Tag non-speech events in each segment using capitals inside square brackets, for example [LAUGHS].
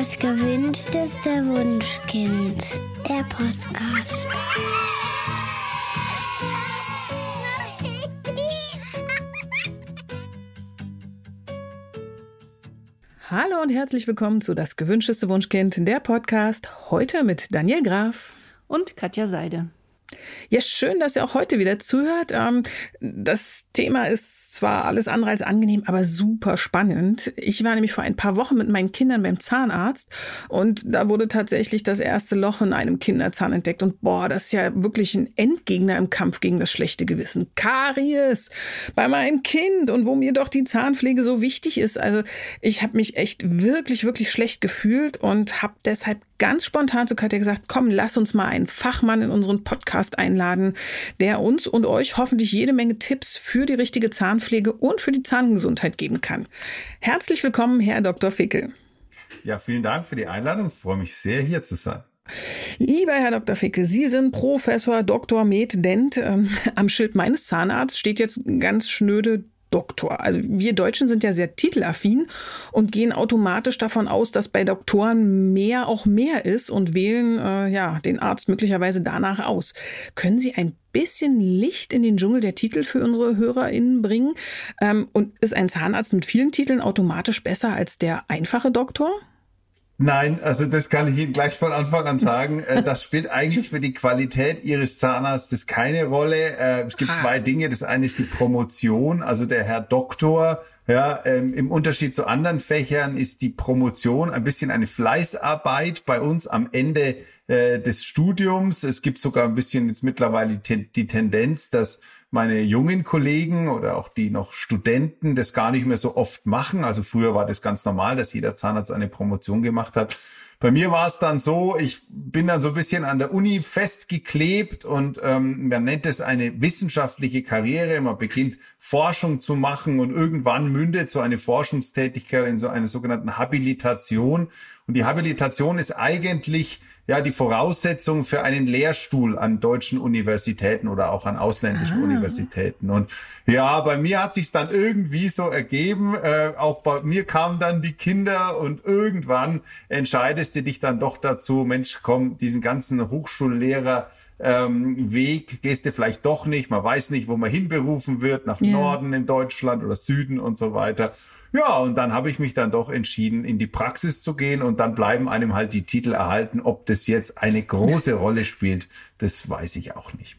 Das gewünschteste Wunschkind. Der Podcast. Hallo und herzlich willkommen zu Das gewünschteste Wunschkind, der Podcast. Heute mit Daniel Graf und Katja Seide. Ja, schön, dass ihr auch heute wieder zuhört. Ähm, das Thema ist zwar alles andere als angenehm, aber super spannend. Ich war nämlich vor ein paar Wochen mit meinen Kindern beim Zahnarzt und da wurde tatsächlich das erste Loch in einem Kinderzahn entdeckt. Und boah, das ist ja wirklich ein Endgegner im Kampf gegen das schlechte Gewissen. Karies bei meinem Kind und wo mir doch die Zahnpflege so wichtig ist. Also ich habe mich echt wirklich, wirklich schlecht gefühlt und habe deshalb ganz spontan zu Katja gesagt, komm, lass uns mal einen Fachmann in unseren Podcast einladen, der uns und euch hoffentlich jede Menge Tipps für die richtige Zahnpflege und für die Zahngesundheit geben kann. Herzlich willkommen, Herr Dr. Fickel. Ja, vielen Dank für die Einladung. Ich freue mich sehr, hier zu sein. Lieber Herr Dr. Ficke, Sie sind Professor Dr. Med Dent. Ähm, am Schild meines Zahnarztes steht jetzt ganz schnöde Doktor. Also wir Deutschen sind ja sehr titelaffin und gehen automatisch davon aus, dass bei Doktoren mehr auch mehr ist und wählen äh, ja den Arzt möglicherweise danach aus. Können Sie ein bisschen Licht in den Dschungel der Titel für unsere HörerInnen bringen? Ähm, und ist ein Zahnarzt mit vielen Titeln automatisch besser als der einfache Doktor? Nein, also das kann ich Ihnen gleich von Anfang an sagen. Äh, [LAUGHS] das spielt eigentlich für die Qualität Ihres Zahnarztes keine Rolle. Äh, es gibt zwei Dinge. Das eine ist die Promotion, also der Herr Doktor. Ja, ähm, im Unterschied zu anderen Fächern ist die Promotion ein bisschen eine Fleißarbeit bei uns am Ende äh, des Studiums. Es gibt sogar ein bisschen jetzt mittlerweile die Tendenz, dass meine jungen Kollegen oder auch die noch Studenten das gar nicht mehr so oft machen. Also früher war das ganz normal, dass jeder Zahnarzt eine Promotion gemacht hat. Bei mir war es dann so, ich bin dann so ein bisschen an der Uni festgeklebt und ähm, man nennt es eine wissenschaftliche Karriere. Man beginnt Forschung zu machen und irgendwann mündet so eine Forschungstätigkeit in so eine sogenannten Habilitation. Und die Habilitation ist eigentlich ja die Voraussetzung für einen Lehrstuhl an deutschen Universitäten oder auch an ausländischen ah. Universitäten. Und ja, bei mir hat sich dann irgendwie so ergeben. Äh, auch bei mir kamen dann die Kinder und irgendwann entscheidest du dich dann doch dazu, Mensch, komm, diesen ganzen Hochschullehrer ähm, Weg gehst du vielleicht doch nicht. Man weiß nicht, wo man hinberufen wird, nach yeah. Norden in Deutschland oder Süden und so weiter. Ja, und dann habe ich mich dann doch entschieden, in die Praxis zu gehen und dann bleiben einem halt die Titel erhalten. Ob das jetzt eine große Rolle spielt, das weiß ich auch nicht.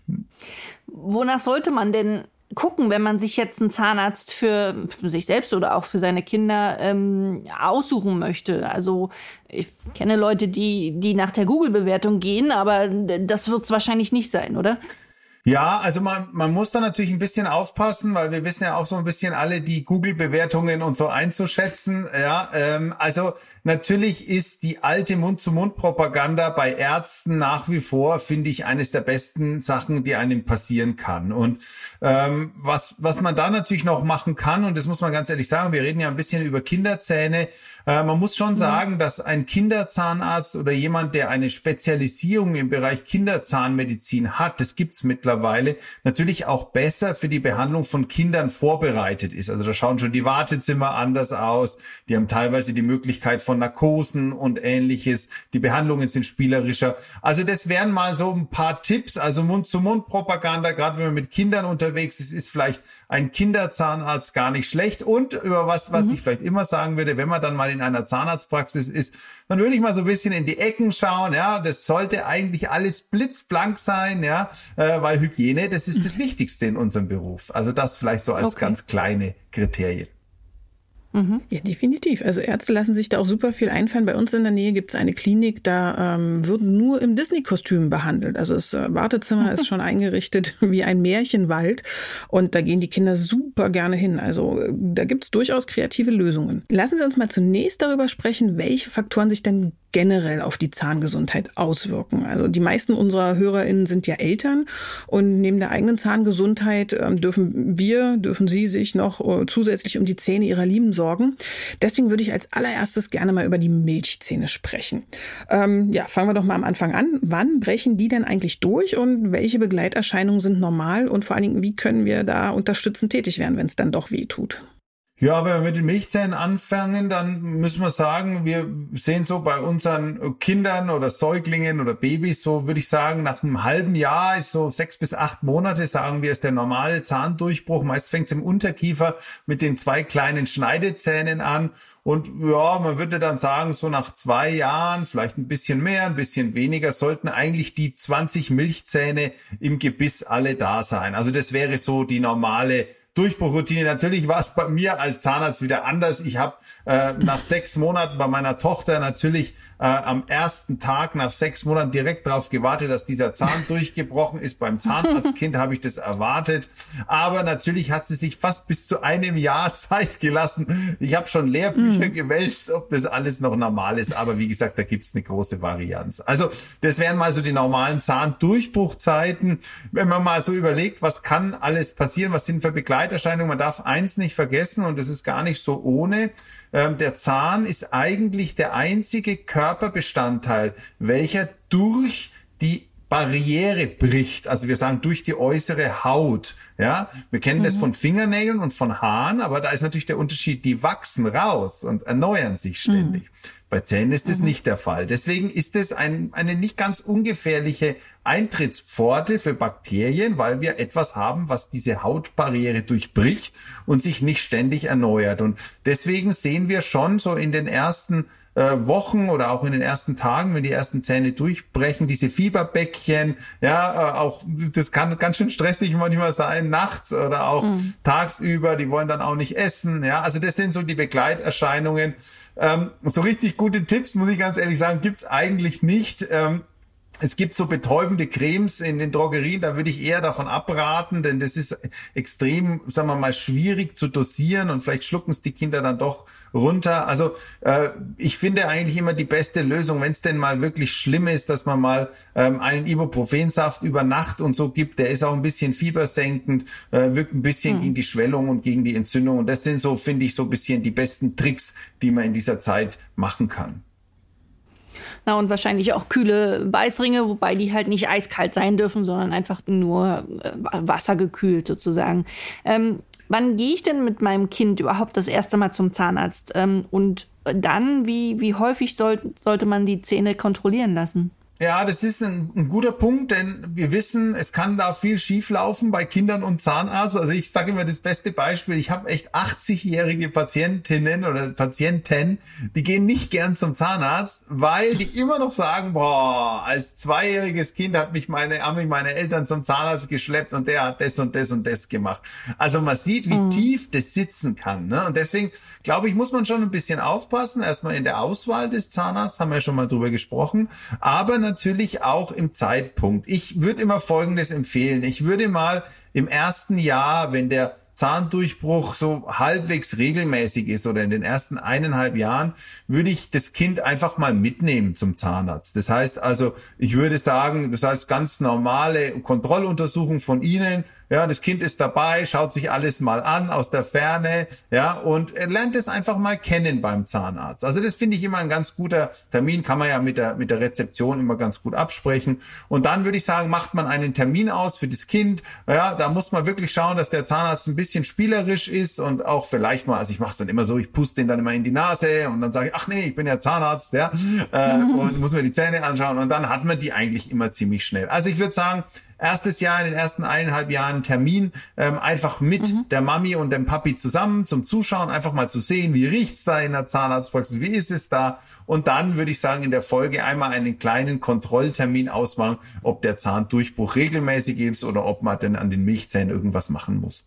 Wonach sollte man denn gucken, wenn man sich jetzt einen Zahnarzt für, sich selbst oder auch für seine Kinder ähm, aussuchen möchte. Also ich kenne Leute, die, die nach der Google-Bewertung gehen, aber das wird es wahrscheinlich nicht sein, oder? Ja, also man, man muss da natürlich ein bisschen aufpassen, weil wir wissen ja auch so ein bisschen alle die Google-Bewertungen und so einzuschätzen. Ja, ähm, also natürlich ist die alte Mund-zu-Mund-Propaganda bei Ärzten nach wie vor, finde ich, eines der besten Sachen, die einem passieren kann. Und ähm, was, was man da natürlich noch machen kann, und das muss man ganz ehrlich sagen, wir reden ja ein bisschen über Kinderzähne, äh, man muss schon sagen, dass ein Kinderzahnarzt oder jemand, der eine Spezialisierung im Bereich Kinderzahnmedizin hat, das gibt's mittlerweile, natürlich auch besser für die Behandlung von Kindern vorbereitet ist. Also da schauen schon die Wartezimmer anders aus. Die haben teilweise die Möglichkeit von Narkosen und ähnliches. Die Behandlungen sind spielerischer. Also das wären mal so ein paar Tipps. Also Mund-zu-Mund-Propaganda, gerade wenn man mit Kindern unterwegs ist, ist vielleicht ein Kinderzahnarzt gar nicht schlecht. Und über was, was mhm. ich vielleicht immer sagen würde, wenn man dann mal in einer Zahnarztpraxis ist, dann würde ich mal so ein bisschen in die Ecken schauen. Ja, das sollte eigentlich alles blitzblank sein, ja, äh, weil Hygiene, das ist das mhm. Wichtigste in unserem Beruf. Also das vielleicht so als okay. ganz kleine Kriterien. Mhm. Ja, definitiv. Also Ärzte lassen sich da auch super viel einfallen. Bei uns in der Nähe gibt es eine Klinik, da ähm, wird nur im Disney-Kostüm behandelt. Also das äh, Wartezimmer ist [LAUGHS] schon eingerichtet [LAUGHS] wie ein Märchenwald und da gehen die Kinder super gerne hin. Also äh, da gibt es durchaus kreative Lösungen. Lassen Sie uns mal zunächst darüber sprechen, welche Faktoren sich denn generell auf die Zahngesundheit auswirken. Also die meisten unserer HörerInnen sind ja Eltern und neben der eigenen Zahngesundheit ähm, dürfen wir, dürfen Sie sich noch äh, zusätzlich um die Zähne ihrer Lieben sorgen. Deswegen würde ich als allererstes gerne mal über die Milchzähne sprechen. Ähm, ja, fangen wir doch mal am Anfang an. Wann brechen die denn eigentlich durch und welche Begleiterscheinungen sind normal und vor allen Dingen, wie können wir da unterstützend tätig werden, wenn es dann doch weh tut? Ja, wenn wir mit den Milchzähnen anfangen, dann müssen wir sagen, wir sehen so bei unseren Kindern oder Säuglingen oder Babys, so würde ich sagen, nach einem halben Jahr ist so sechs bis acht Monate, sagen wir, ist der normale Zahndurchbruch. Meist fängt es im Unterkiefer mit den zwei kleinen Schneidezähnen an. Und ja, man würde dann sagen, so nach zwei Jahren, vielleicht ein bisschen mehr, ein bisschen weniger, sollten eigentlich die 20 Milchzähne im Gebiss alle da sein. Also das wäre so die normale Durchbruchroutine. Natürlich war es bei mir als Zahnarzt wieder anders. Ich habe äh, nach sechs Monaten bei meiner Tochter natürlich äh, am ersten Tag nach sechs Monaten direkt darauf gewartet, dass dieser Zahn [LAUGHS] durchgebrochen ist. Beim Zahnarztkind habe ich das erwartet. Aber natürlich hat sie sich fast bis zu einem Jahr [LAUGHS] Zeit gelassen. Ich habe schon Lehrbücher mhm. gewälzt, ob das alles noch normal ist. Aber wie gesagt, da gibt es eine große Varianz. Also das wären mal so die normalen Zahndurchbruchzeiten. Wenn man mal so überlegt, was kann alles passieren, was sind für Begleitungen, Begleiterscheinung. Man darf eins nicht vergessen und das ist gar nicht so ohne. Ähm, der Zahn ist eigentlich der einzige Körperbestandteil, welcher durch die Barriere bricht. Also wir sagen durch die äußere Haut. Ja, wir kennen mhm. das von Fingernägeln und von Haaren, aber da ist natürlich der Unterschied, die wachsen raus und erneuern sich ständig. Mhm. Bei Zähnen ist das mhm. nicht der Fall. Deswegen ist es ein, eine nicht ganz ungefährliche Eintrittspforte für Bakterien, weil wir etwas haben, was diese Hautbarriere durchbricht und sich nicht ständig erneuert. Und deswegen sehen wir schon so in den ersten Wochen oder auch in den ersten Tagen, wenn die ersten Zähne durchbrechen, diese Fieberbäckchen, ja, äh, auch das kann ganz schön stressig manchmal sein, nachts oder auch mhm. tagsüber, die wollen dann auch nicht essen, ja, also das sind so die Begleiterscheinungen. Ähm, so richtig gute Tipps, muss ich ganz ehrlich sagen, gibt's eigentlich nicht. Ähm, es gibt so betäubende Cremes in den Drogerien, da würde ich eher davon abraten, denn das ist extrem, sagen wir mal, schwierig zu dosieren und vielleicht schlucken es die Kinder dann doch runter. Also äh, ich finde eigentlich immer die beste Lösung, wenn es denn mal wirklich schlimm ist, dass man mal ähm, einen Ibuprofensaft über Nacht und so gibt. Der ist auch ein bisschen fiebersenkend, äh, wirkt ein bisschen hm. gegen die Schwellung und gegen die Entzündung. Und das sind so, finde ich, so ein bisschen die besten Tricks, die man in dieser Zeit machen kann. Na, und wahrscheinlich auch kühle Beißringe, wobei die halt nicht eiskalt sein dürfen, sondern einfach nur äh, wassergekühlt sozusagen. Ähm, wann gehe ich denn mit meinem Kind überhaupt das erste Mal zum Zahnarzt? Ähm, und dann, wie, wie häufig soll, sollte man die Zähne kontrollieren lassen? Ja, das ist ein, ein, guter Punkt, denn wir wissen, es kann da viel schieflaufen bei Kindern und Zahnarzt. Also ich sage immer das beste Beispiel, ich habe echt 80-jährige Patientinnen oder Patienten, die gehen nicht gern zum Zahnarzt, weil die immer noch sagen, boah, als zweijähriges Kind hat mich meine, haben mich meine Eltern zum Zahnarzt geschleppt und der hat das und das und das gemacht. Also man sieht, wie mhm. tief das sitzen kann. Ne? Und deswegen, glaube ich, muss man schon ein bisschen aufpassen. Erstmal in der Auswahl des Zahnarztes, haben wir ja schon mal drüber gesprochen. Aber natürlich auch im Zeitpunkt. Ich würde immer Folgendes empfehlen. Ich würde mal im ersten Jahr, wenn der Zahndurchbruch so halbwegs regelmäßig ist oder in den ersten eineinhalb Jahren, würde ich das Kind einfach mal mitnehmen zum Zahnarzt. Das heißt also, ich würde sagen, das heißt ganz normale Kontrolluntersuchung von Ihnen, ja, das Kind ist dabei, schaut sich alles mal an aus der Ferne, ja, und er lernt es einfach mal kennen beim Zahnarzt. Also das finde ich immer ein ganz guter Termin, kann man ja mit der, mit der Rezeption immer ganz gut absprechen. Und dann würde ich sagen, macht man einen Termin aus für das Kind. Ja, da muss man wirklich schauen, dass der Zahnarzt ein bisschen spielerisch ist und auch vielleicht mal, also ich mache es dann immer so, ich puste den dann immer in die Nase und dann sage ich, ach nee, ich bin ja Zahnarzt, ja, [LAUGHS] äh, und muss mir die Zähne anschauen und dann hat man die eigentlich immer ziemlich schnell. Also ich würde sagen, erstes Jahr, in den ersten eineinhalb Jahren Termin, ähm, einfach mit mhm. der Mami und dem Papi zusammen zum Zuschauen, einfach mal zu sehen, wie riecht's da in der Zahnarztpraxis, wie ist es da? Und dann würde ich sagen, in der Folge einmal einen kleinen Kontrolltermin ausmachen, ob der Zahndurchbruch regelmäßig ist oder ob man denn an den Milchzähnen irgendwas machen muss.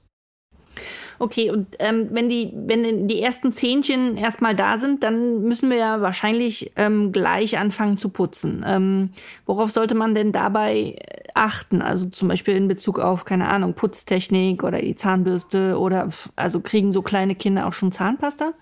Okay, und ähm, wenn die, wenn die ersten Zähnchen erstmal da sind, dann müssen wir ja wahrscheinlich ähm, gleich anfangen zu putzen. Ähm, worauf sollte man denn dabei achten? Also zum Beispiel in Bezug auf, keine Ahnung, Putztechnik oder die Zahnbürste oder also kriegen so kleine Kinder auch schon Zahnpasta?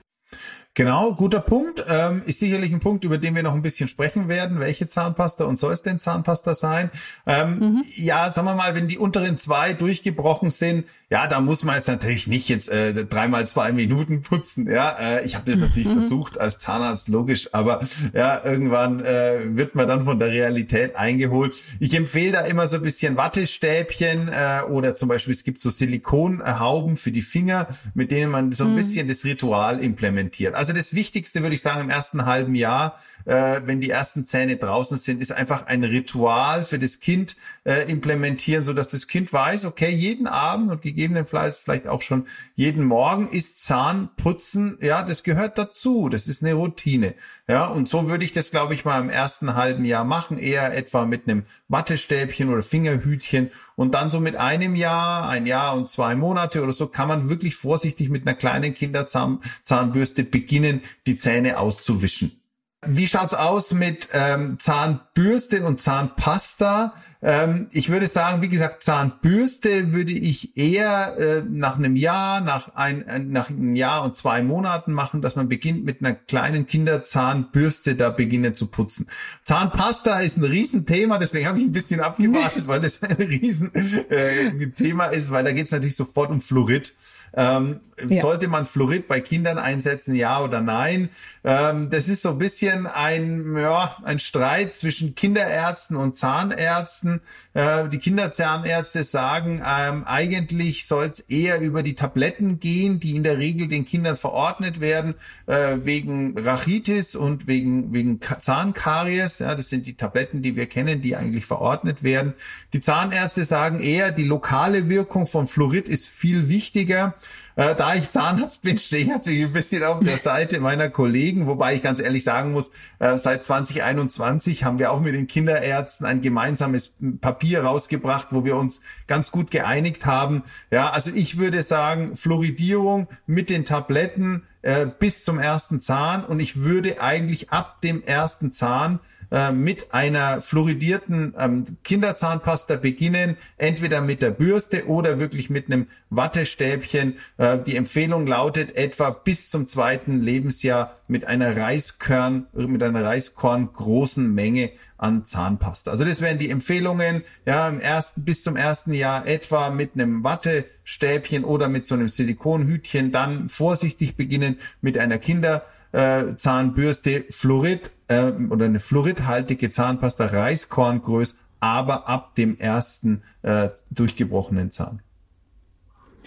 Genau, guter Punkt. Ähm, ist sicherlich ein Punkt, über den wir noch ein bisschen sprechen werden. Welche Zahnpasta und soll es denn Zahnpasta sein? Ähm, mhm. Ja, sagen wir mal, wenn die unteren zwei durchgebrochen sind, ja, da muss man jetzt natürlich nicht jetzt äh, dreimal zwei Minuten putzen. Ja, äh, ich habe das natürlich mhm. versucht als Zahnarzt, logisch, aber ja, irgendwann äh, wird man dann von der Realität eingeholt. Ich empfehle da immer so ein bisschen Wattestäbchen äh, oder zum Beispiel es gibt so Silikonhauben für die Finger, mit denen man so ein mhm. bisschen das Ritual implementiert. Also das Wichtigste würde ich sagen im ersten halben Jahr, äh, wenn die ersten Zähne draußen sind, ist einfach ein Ritual für das Kind äh, implementieren, so dass das Kind weiß, okay, jeden Abend und gegebenenfalls vielleicht auch schon jeden Morgen ist Zahnputzen, ja, das gehört dazu, das ist eine Routine. Ja, und so würde ich das, glaube ich, mal im ersten halben Jahr machen, eher etwa mit einem Wattestäbchen oder Fingerhütchen und dann so mit einem Jahr, ein Jahr und zwei Monate oder so kann man wirklich vorsichtig mit einer kleinen Kinderzahnbürste beginnen, die Zähne auszuwischen. Wie schaut's aus mit ähm, Zahnbürste und Zahnpasta? Ähm, ich würde sagen, wie gesagt, Zahnbürste würde ich eher äh, nach einem Jahr, nach ein, äh, nach einem Jahr und zwei Monaten machen, dass man beginnt mit einer kleinen Kinderzahnbürste da beginnen zu putzen. Zahnpasta ist ein Riesenthema, deswegen habe ich ein bisschen abgewartet, [LAUGHS] weil das ein Riesenthema äh, ist, weil da geht es natürlich sofort um Fluorid. Ähm, ja. Sollte man Fluorid bei Kindern einsetzen, ja oder nein? Ähm, das ist so ein bisschen ein, ja, ein Streit zwischen Kinderärzten und Zahnärzten. Äh, die Kinderzahnärzte sagen, ähm, eigentlich soll es eher über die Tabletten gehen, die in der Regel den Kindern verordnet werden, äh, wegen Rachitis und wegen, wegen Zahnkaries. Ja, das sind die Tabletten, die wir kennen, die eigentlich verordnet werden. Die Zahnärzte sagen eher, die lokale Wirkung von Fluorid ist viel wichtiger. Äh, da ich Zahnarzt bin, stehe ich natürlich ein bisschen auf der Seite meiner Kollegen, wobei ich ganz ehrlich sagen muss, äh, seit 2021 haben wir auch mit den Kinderärzten ein gemeinsames Papier rausgebracht, wo wir uns ganz gut geeinigt haben. Ja, also ich würde sagen, Fluoridierung mit den Tabletten äh, bis zum ersten Zahn und ich würde eigentlich ab dem ersten Zahn äh, mit einer fluoridierten ähm, Kinderzahnpasta beginnen, entweder mit der Bürste oder wirklich mit einem Wattestäbchen. Äh, die Empfehlung lautet etwa bis zum zweiten Lebensjahr mit einer Reiskörn, mit einer Reiskorn großen Menge an Zahnpasta. Also das wären die Empfehlungen, ja, im ersten, bis zum ersten Jahr etwa mit einem Wattestäbchen oder mit so einem Silikonhütchen, dann vorsichtig beginnen mit einer Kinderzahnbürste, Fluorid äh, oder eine fluoridhaltige Zahnpasta, Reiskorngröß, aber ab dem ersten äh, durchgebrochenen Zahn.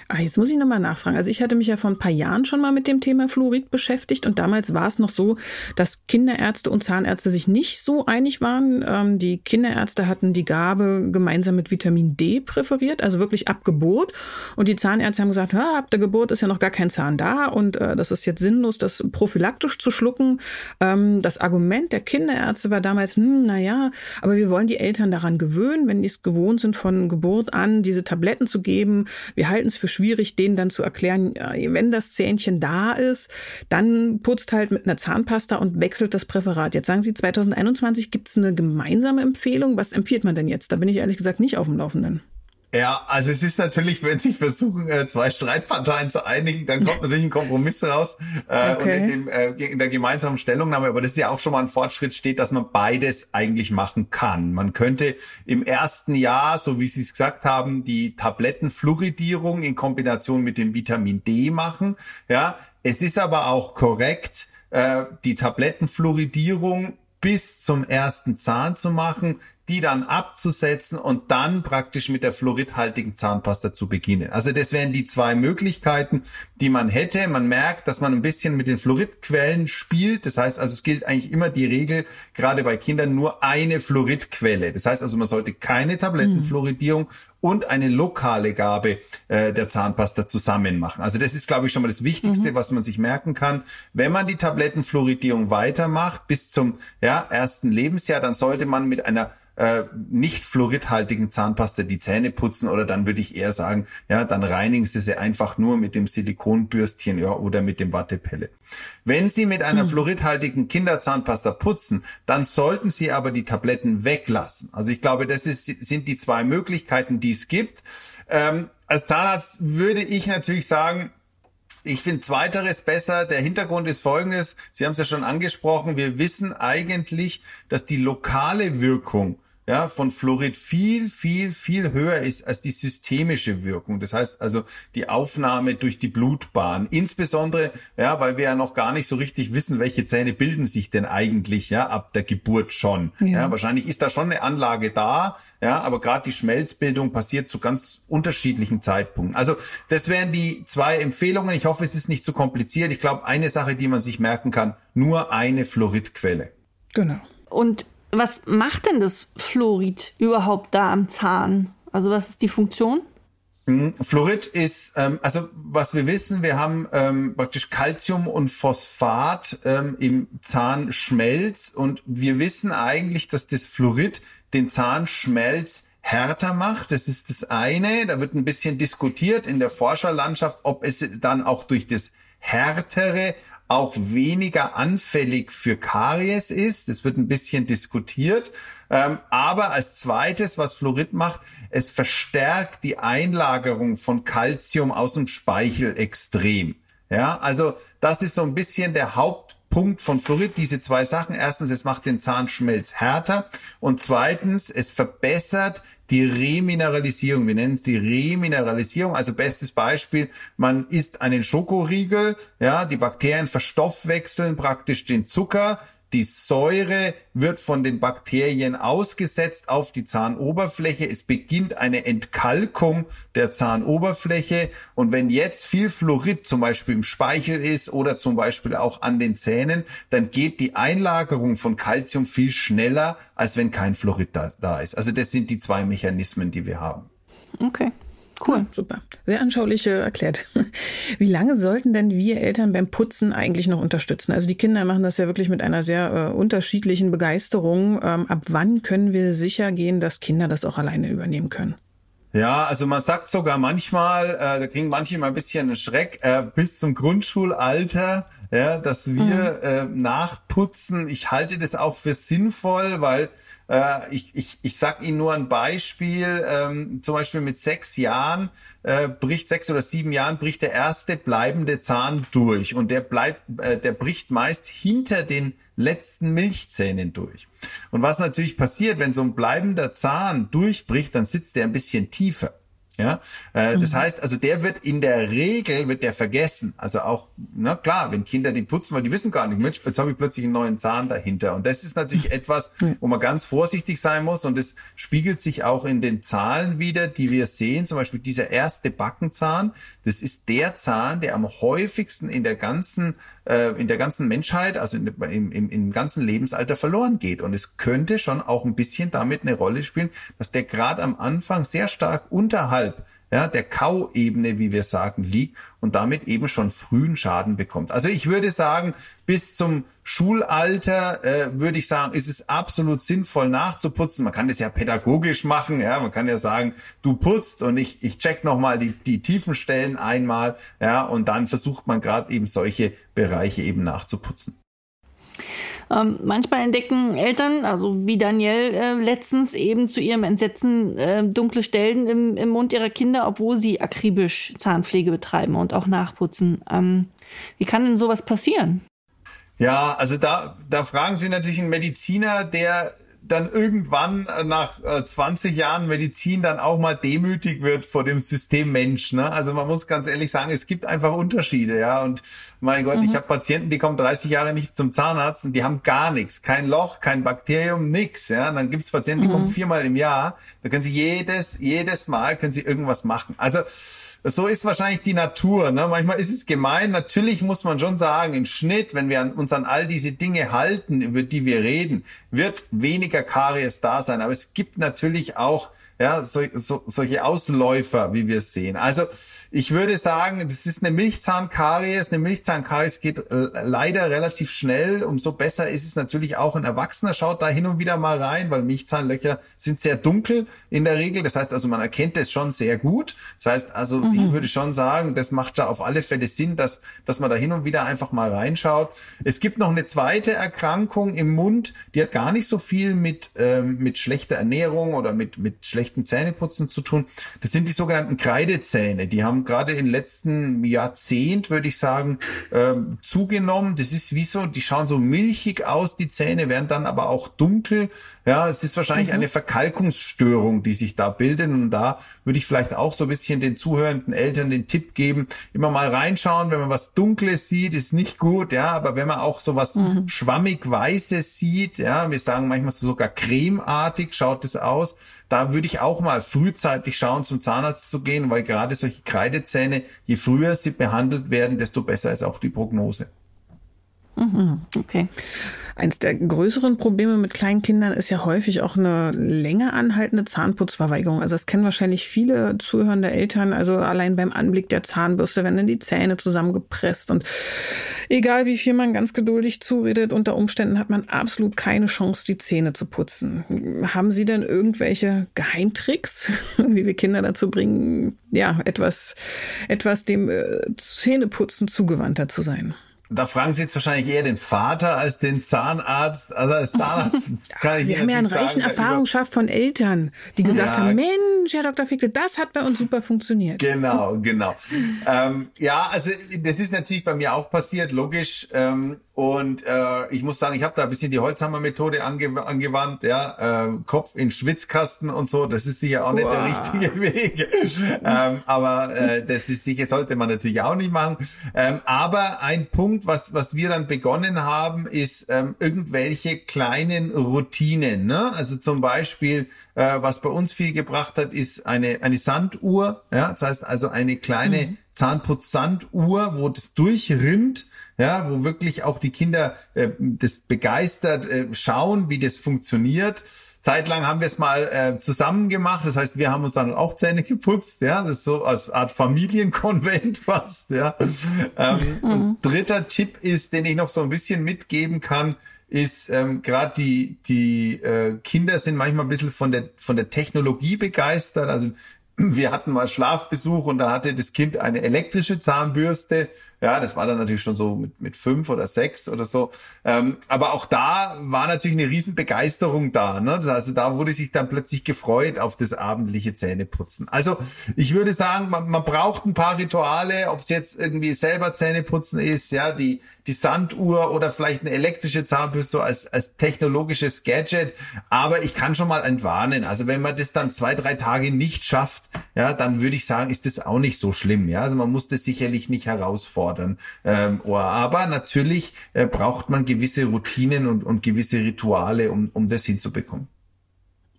Ah, jetzt muss ich nochmal nachfragen. Also ich hatte mich ja vor ein paar Jahren schon mal mit dem Thema Fluorid beschäftigt und damals war es noch so, dass Kinderärzte und Zahnärzte sich nicht so einig waren. Ähm, die Kinderärzte hatten die Gabe gemeinsam mit Vitamin D präferiert, also wirklich ab Geburt. Und die Zahnärzte haben gesagt, ab der Geburt ist ja noch gar kein Zahn da und äh, das ist jetzt sinnlos, das prophylaktisch zu schlucken. Ähm, das Argument der Kinderärzte war damals, hm, naja, aber wir wollen die Eltern daran gewöhnen, wenn die es gewohnt sind, von Geburt an diese Tabletten zu geben. Wir halten es für schwierig, denen dann zu erklären, wenn das Zähnchen da ist, dann putzt halt mit einer Zahnpasta und wechselt das Präparat. Jetzt sagen Sie, 2021 gibt es eine gemeinsame Empfehlung. Was empfiehlt man denn jetzt? Da bin ich ehrlich gesagt nicht auf dem Laufenden. Ja, also es ist natürlich, wenn sich versuchen, äh, zwei Streitparteien zu einigen, dann kommt natürlich ein Kompromiss raus äh, okay. und in, dem, äh, in der gemeinsamen Stellungnahme. Aber das ist ja auch schon mal ein Fortschritt, steht, dass man beides eigentlich machen kann. Man könnte im ersten Jahr, so wie Sie es gesagt haben, die Tablettenfluoridierung in Kombination mit dem Vitamin D machen. Ja, es ist aber auch korrekt, äh, die Tablettenfluoridierung bis zum ersten Zahn zu machen, die dann abzusetzen und dann praktisch mit der fluoridhaltigen Zahnpasta zu beginnen. Also das wären die zwei Möglichkeiten, die man hätte. Man merkt, dass man ein bisschen mit den Fluoridquellen spielt. Das heißt also, es gilt eigentlich immer die Regel, gerade bei Kindern nur eine Fluoridquelle. Das heißt also, man sollte keine Tablettenfluoridierung und eine lokale Gabe äh, der Zahnpasta zusammen machen. Also das ist, glaube ich, schon mal das Wichtigste, mhm. was man sich merken kann. Wenn man die Tablettenfluoridierung weitermacht bis zum ja, ersten Lebensjahr, dann sollte man mit einer äh, nicht fluoridhaltigen Zahnpasta die Zähne putzen oder dann würde ich eher sagen, ja, dann reinigen Sie sie einfach nur mit dem Silikonbürstchen ja, oder mit dem Wattepelle. Wenn Sie mit einer hm. fluoridhaltigen Kinderzahnpasta putzen, dann sollten Sie aber die Tabletten weglassen. Also ich glaube, das ist, sind die zwei Möglichkeiten, die es gibt. Ähm, als Zahnarzt würde ich natürlich sagen, ich finde zweiteres besser. Der Hintergrund ist folgendes. Sie haben es ja schon angesprochen. Wir wissen eigentlich, dass die lokale Wirkung ja, von Fluorid viel, viel, viel höher ist als die systemische Wirkung. Das heißt also die Aufnahme durch die Blutbahn. Insbesondere, ja, weil wir ja noch gar nicht so richtig wissen, welche Zähne bilden sich denn eigentlich, ja, ab der Geburt schon. Ja, ja wahrscheinlich ist da schon eine Anlage da, ja, aber gerade die Schmelzbildung passiert zu ganz unterschiedlichen Zeitpunkten. Also das wären die zwei Empfehlungen. Ich hoffe, es ist nicht zu kompliziert. Ich glaube, eine Sache, die man sich merken kann, nur eine Fluoridquelle. Genau. Und was macht denn das Fluorid überhaupt da am Zahn? Also was ist die Funktion? Mhm. Fluorid ist, ähm, also was wir wissen, wir haben ähm, praktisch Calcium und Phosphat ähm, im Zahnschmelz und wir wissen eigentlich, dass das Fluorid den Zahnschmelz härter macht. Das ist das eine. Da wird ein bisschen diskutiert in der Forscherlandschaft, ob es dann auch durch das härtere auch weniger anfällig für Karies ist. Das wird ein bisschen diskutiert. Ähm, aber als zweites, was Fluorid macht, es verstärkt die Einlagerung von Calcium aus dem Speichel extrem. Ja, also das ist so ein bisschen der Hauptpunkt von Fluorid, diese zwei Sachen. Erstens, es macht den Zahnschmelz härter und zweitens, es verbessert die Remineralisierung. Wir nennen es die Remineralisierung. Also bestes Beispiel, man isst einen Schokoriegel, ja, die Bakterien verstoffwechseln praktisch den Zucker, die Säure wird von den Bakterien ausgesetzt auf die Zahnoberfläche. Es beginnt eine Entkalkung der Zahnoberfläche. Und wenn jetzt viel Fluorid zum Beispiel im Speichel ist oder zum Beispiel auch an den Zähnen, dann geht die Einlagerung von Calcium viel schneller, als wenn kein Fluorid da, da ist. Also das sind die zwei Mechanismen, die wir haben. Okay. Cool. Ja, super. Sehr anschaulich äh, erklärt. [LAUGHS] Wie lange sollten denn wir Eltern beim Putzen eigentlich noch unterstützen? Also die Kinder machen das ja wirklich mit einer sehr äh, unterschiedlichen Begeisterung. Ähm, ab wann können wir sicher gehen, dass Kinder das auch alleine übernehmen können? Ja, also man sagt sogar manchmal, äh, da kriegen manche mal ein bisschen einen Schreck, äh, bis zum Grundschulalter, ja, dass wir mhm. äh, nachputzen. Ich halte das auch für sinnvoll, weil äh, ich, ich, ich sag Ihnen nur ein Beispiel. Ähm, zum Beispiel mit sechs Jahren äh, bricht sechs oder sieben Jahren bricht der erste bleibende Zahn durch und der bleibt, äh, der bricht meist hinter den letzten Milchzähnen durch. Und was natürlich passiert, wenn so ein bleibender Zahn durchbricht, dann sitzt der ein bisschen tiefer. Ja, äh, mhm. das heißt, also der wird in der Regel wird der vergessen. Also auch, na klar, wenn Kinder die putzen, weil die wissen gar nicht, Mensch, jetzt habe ich plötzlich einen neuen Zahn dahinter. Und das ist natürlich [LAUGHS] etwas, wo man ganz vorsichtig sein muss. Und es spiegelt sich auch in den Zahlen wieder, die wir sehen. Zum Beispiel dieser erste Backenzahn. Das ist der Zahn, der am häufigsten in der ganzen äh, in der ganzen Menschheit, also in, im, im, im ganzen Lebensalter verloren geht. Und es könnte schon auch ein bisschen damit eine Rolle spielen, dass der gerade am Anfang sehr stark unterhalb ja, der Kauebene, wie wir sagen, liegt und damit eben schon frühen Schaden bekommt. Also ich würde sagen, bis zum Schulalter äh, würde ich sagen, ist es absolut sinnvoll nachzuputzen. Man kann das ja pädagogisch machen, ja, man kann ja sagen, du putzt und ich, ich check nochmal die, die tiefen Stellen einmal, ja, und dann versucht man gerade eben solche Bereiche eben nachzuputzen. Ähm, manchmal entdecken Eltern, also wie Daniel äh, letztens, eben zu ihrem Entsetzen äh, dunkle Stellen im, im Mund ihrer Kinder, obwohl sie akribisch Zahnpflege betreiben und auch nachputzen. Ähm, wie kann denn sowas passieren? Ja, also da, da fragen Sie natürlich einen Mediziner, der dann irgendwann nach 20 äh, Jahren Medizin dann auch mal demütig wird vor dem System Mensch. Ne? Also man muss ganz ehrlich sagen, es gibt einfach Unterschiede, ja. Und mein Gott, mhm. ich habe Patienten, die kommen 30 Jahre nicht zum Zahnarzt und die haben gar nichts, kein Loch, kein Bakterium, nix. Ja, und dann gibt's Patienten, die mhm. kommen viermal im Jahr. Da können sie jedes jedes Mal können sie irgendwas machen. Also so ist wahrscheinlich die Natur. Ne? Manchmal ist es gemein. Natürlich muss man schon sagen, im Schnitt, wenn wir uns an all diese Dinge halten, über die wir reden, wird weniger Karies da sein. Aber es gibt natürlich auch ja, so, so, solche Ausläufer, wie wir sehen. Also ich würde sagen, das ist eine Milchzahnkaries. Eine Milchzahnkaries geht äh, leider relativ schnell. Umso besser ist es natürlich auch ein Erwachsener schaut da hin und wieder mal rein, weil Milchzahnlöcher sind sehr dunkel in der Regel. Das heißt also, man erkennt es schon sehr gut. Das heißt also, mhm. ich würde schon sagen, das macht da auf alle Fälle Sinn, dass, dass man da hin und wieder einfach mal reinschaut. Es gibt noch eine zweite Erkrankung im Mund, die hat gar nicht so viel mit, ähm, mit schlechter Ernährung oder mit, mit schlechtem Zähneputzen zu tun. Das sind die sogenannten Kreidezähne. Die haben gerade im letzten Jahrzehnt, würde ich sagen, ähm, zugenommen. Das ist wie so, die schauen so milchig aus, die Zähne, werden dann aber auch dunkel. Ja, es ist wahrscheinlich mhm. eine Verkalkungsstörung, die sich da bildet. Und da würde ich vielleicht auch so ein bisschen den zuhörenden Eltern den Tipp geben, immer mal reinschauen, wenn man was Dunkles sieht, ist nicht gut, ja, aber wenn man auch so was mhm. schwammig-weißes sieht, ja, wir sagen manchmal sogar cremeartig schaut es aus, da würde ich auch mal frühzeitig schauen, zum Zahnarzt zu gehen, weil gerade solche Kreidezähne, je früher sie behandelt werden, desto besser ist auch die Prognose. Mhm. Okay. Eins der größeren Probleme mit kleinen Kindern ist ja häufig auch eine länger anhaltende Zahnputzverweigerung. Also das kennen wahrscheinlich viele zuhörende Eltern. Also allein beim Anblick der Zahnbürste werden dann die Zähne zusammengepresst und egal wie viel man ganz geduldig zuredet, unter Umständen hat man absolut keine Chance, die Zähne zu putzen. Haben Sie denn irgendwelche Geheimtricks, [LAUGHS] wie wir Kinder dazu bringen, ja, etwas, etwas dem äh, Zähneputzen zugewandter zu sein? Da fragen Sie jetzt wahrscheinlich eher den Vater als den Zahnarzt. Also als Zahnarzt [LAUGHS] kann ich Sie haben ja einen reichen Erfahrungsschaft von Eltern, die gesagt ja, haben, Mensch, Herr Dr. Fickle, das hat bei uns super funktioniert. Genau, [LAUGHS] genau. ähm, ja, also das ist natürlich bei mir auch passiert, logisch. Ähm, und äh, ich muss sagen, ich habe da ein bisschen die Holzhammer-Methode ange angewandt, ja, äh, Kopf in Schwitzkasten und so. Das ist sicher auch nicht der richtige [LAUGHS] Weg. ähm, aber äh, das ist sicher, sollte man natürlich auch nicht machen. Ähm, aber ein Punkt, was was wir dann begonnen haben, ist ähm, irgendwelche kleinen Routinen. Ne? Also zum Beispiel, äh, was bei uns viel gebracht hat, ist eine eine Sanduhr. Ja, das heißt also eine kleine mhm. Zahnputz-Sanduhr, wo das durchrinnt ja, wo wirklich auch die Kinder äh, das begeistert äh, schauen, wie das funktioniert. Zeitlang haben wir es mal äh, zusammen gemacht. Das heißt, wir haben uns dann auch Zähne [LAUGHS] geputzt. Ja, das ist so als Art Familienkonvent [LAUGHS] fast. Ja. Ähm, mhm. Dritter Tipp ist, den ich noch so ein bisschen mitgeben kann, ist ähm, gerade die die äh, Kinder sind manchmal ein bisschen von der von der Technologie begeistert. Also [CLEARS THROAT] wir hatten mal Schlafbesuch und da hatte das Kind eine elektrische Zahnbürste ja, das war dann natürlich schon so mit, mit fünf oder sechs oder so. Ähm, aber auch da war natürlich eine Riesenbegeisterung da. Ne? Also da wurde sich dann plötzlich gefreut auf das abendliche Zähneputzen. Also ich würde sagen, man, man braucht ein paar Rituale, ob es jetzt irgendwie selber Zähneputzen ist, ja, die, die Sanduhr oder vielleicht eine elektrische Zahnbürste so als, als technologisches Gadget. Aber ich kann schon mal entwarnen. Also wenn man das dann zwei, drei Tage nicht schafft, ja, dann würde ich sagen, ist das auch nicht so schlimm. Ja, also man muss das sicherlich nicht herausfordern fordern. Ähm, aber natürlich äh, braucht man gewisse Routinen und, und gewisse Rituale, um, um das hinzubekommen.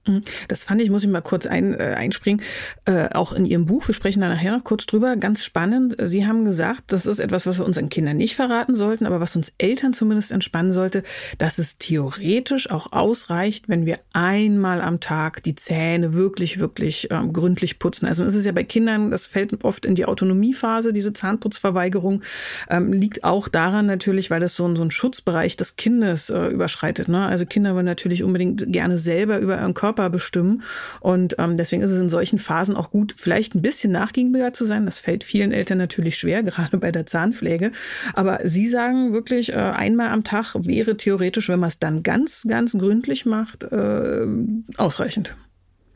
Mhm. Das fand ich, muss ich mal kurz ein, äh, einspringen, äh, auch in Ihrem Buch, wir sprechen da nachher noch kurz drüber, ganz spannend. Sie haben gesagt, das ist etwas, was wir unseren Kindern nicht verraten sollten, aber was uns Eltern zumindest entspannen sollte, dass es theoretisch auch ausreicht, wenn wir einmal am Tag die Zähne wirklich, wirklich ähm, gründlich putzen. Also es ist ja bei Kindern, das fällt oft in die Autonomiephase, diese Zahnputzverweigerung, ähm, liegt auch daran natürlich, weil das so, ein so ein Schutzbereich des Kindes äh, überschreitet. Ne? Also Kinder wollen natürlich unbedingt gerne selber über ihren Körper Körper bestimmen. Und ähm, deswegen ist es in solchen Phasen auch gut, vielleicht ein bisschen nachgiebiger zu sein. Das fällt vielen Eltern natürlich schwer, [LAUGHS] gerade bei der Zahnpflege. Aber Sie sagen wirklich, äh, einmal am Tag wäre theoretisch, wenn man es dann ganz, ganz gründlich macht, äh, ausreichend.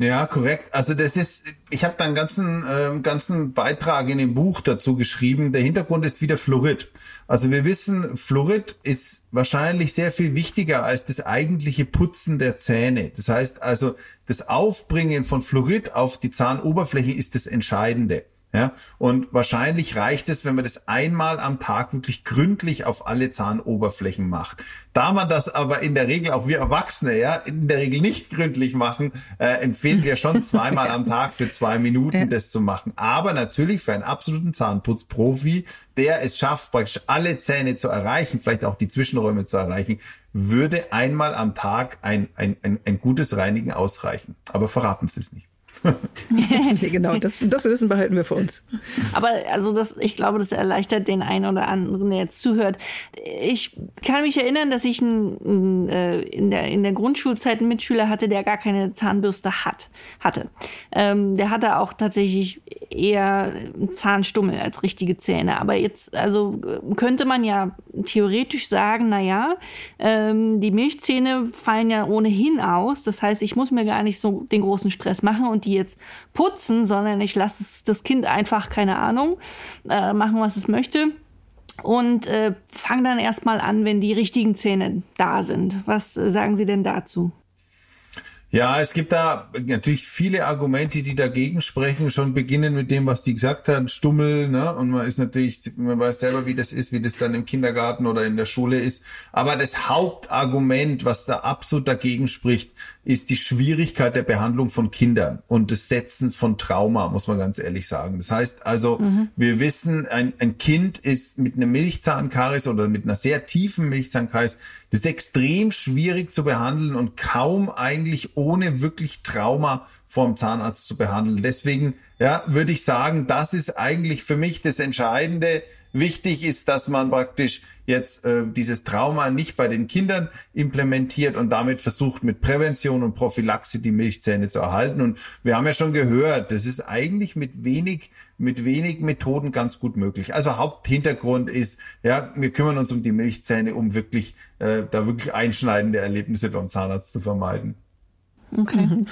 Ja, korrekt. Also das ist, ich habe da einen ganzen, äh, ganzen Beitrag in dem Buch dazu geschrieben. Der Hintergrund ist wieder Fluorid. Also wir wissen, Fluorid ist wahrscheinlich sehr viel wichtiger als das eigentliche Putzen der Zähne. Das heißt also, das Aufbringen von Fluorid auf die Zahnoberfläche ist das Entscheidende. Ja, und wahrscheinlich reicht es, wenn man das einmal am Tag wirklich gründlich auf alle Zahnoberflächen macht. Da man das aber in der Regel, auch wir Erwachsene, ja, in der Regel nicht gründlich machen, äh, empfehlen wir schon [LAUGHS] zweimal am Tag für zwei Minuten ja. das zu machen. Aber natürlich für einen absoluten Zahnputzprofi, der es schafft, praktisch alle Zähne zu erreichen, vielleicht auch die Zwischenräume zu erreichen, würde einmal am Tag ein, ein, ein, ein gutes Reinigen ausreichen. Aber verraten Sie es nicht. [LAUGHS] genau, das, das Wissen behalten wir für uns. Aber also das, ich glaube, das erleichtert den einen oder anderen, der jetzt zuhört. Ich kann mich erinnern, dass ich ein, äh, in, der, in der Grundschulzeit einen Mitschüler hatte, der gar keine Zahnbürste hat, hatte. Ähm, der hatte auch tatsächlich eher Zahnstummel als richtige Zähne. Aber jetzt, also könnte man ja theoretisch sagen, na ja, ähm, die Milchzähne fallen ja ohnehin aus. Das heißt, ich muss mir gar nicht so den großen Stress machen und die die jetzt putzen, sondern ich lasse das Kind einfach, keine Ahnung, äh, machen, was es möchte und äh, fange dann erstmal an, wenn die richtigen Zähne da sind. Was äh, sagen Sie denn dazu? Ja, es gibt da natürlich viele Argumente, die dagegen sprechen, schon beginnen mit dem, was die gesagt hat, Stummel, ne? Und man ist natürlich, man weiß selber, wie das ist, wie das dann im Kindergarten oder in der Schule ist. Aber das Hauptargument, was da absolut dagegen spricht, ist die Schwierigkeit der Behandlung von Kindern und das Setzen von Trauma, muss man ganz ehrlich sagen. Das heißt also, mhm. wir wissen, ein, ein Kind ist mit einem Milchzahnkaries oder mit einer sehr tiefen Milchzahnkaries, das ist extrem schwierig zu behandeln und kaum eigentlich ohne wirklich Trauma vom Zahnarzt zu behandeln. Deswegen, ja, würde ich sagen, das ist eigentlich für mich das Entscheidende, Wichtig ist, dass man praktisch jetzt äh, dieses Trauma nicht bei den Kindern implementiert und damit versucht, mit Prävention und Prophylaxe die Milchzähne zu erhalten. Und wir haben ja schon gehört, das ist eigentlich mit wenig, mit wenig Methoden ganz gut möglich. Also Haupthintergrund ist, ja, wir kümmern uns um die Milchzähne, um wirklich, äh, da wirklich einschneidende Erlebnisse beim Zahnarzt zu vermeiden. Okay. Mhm.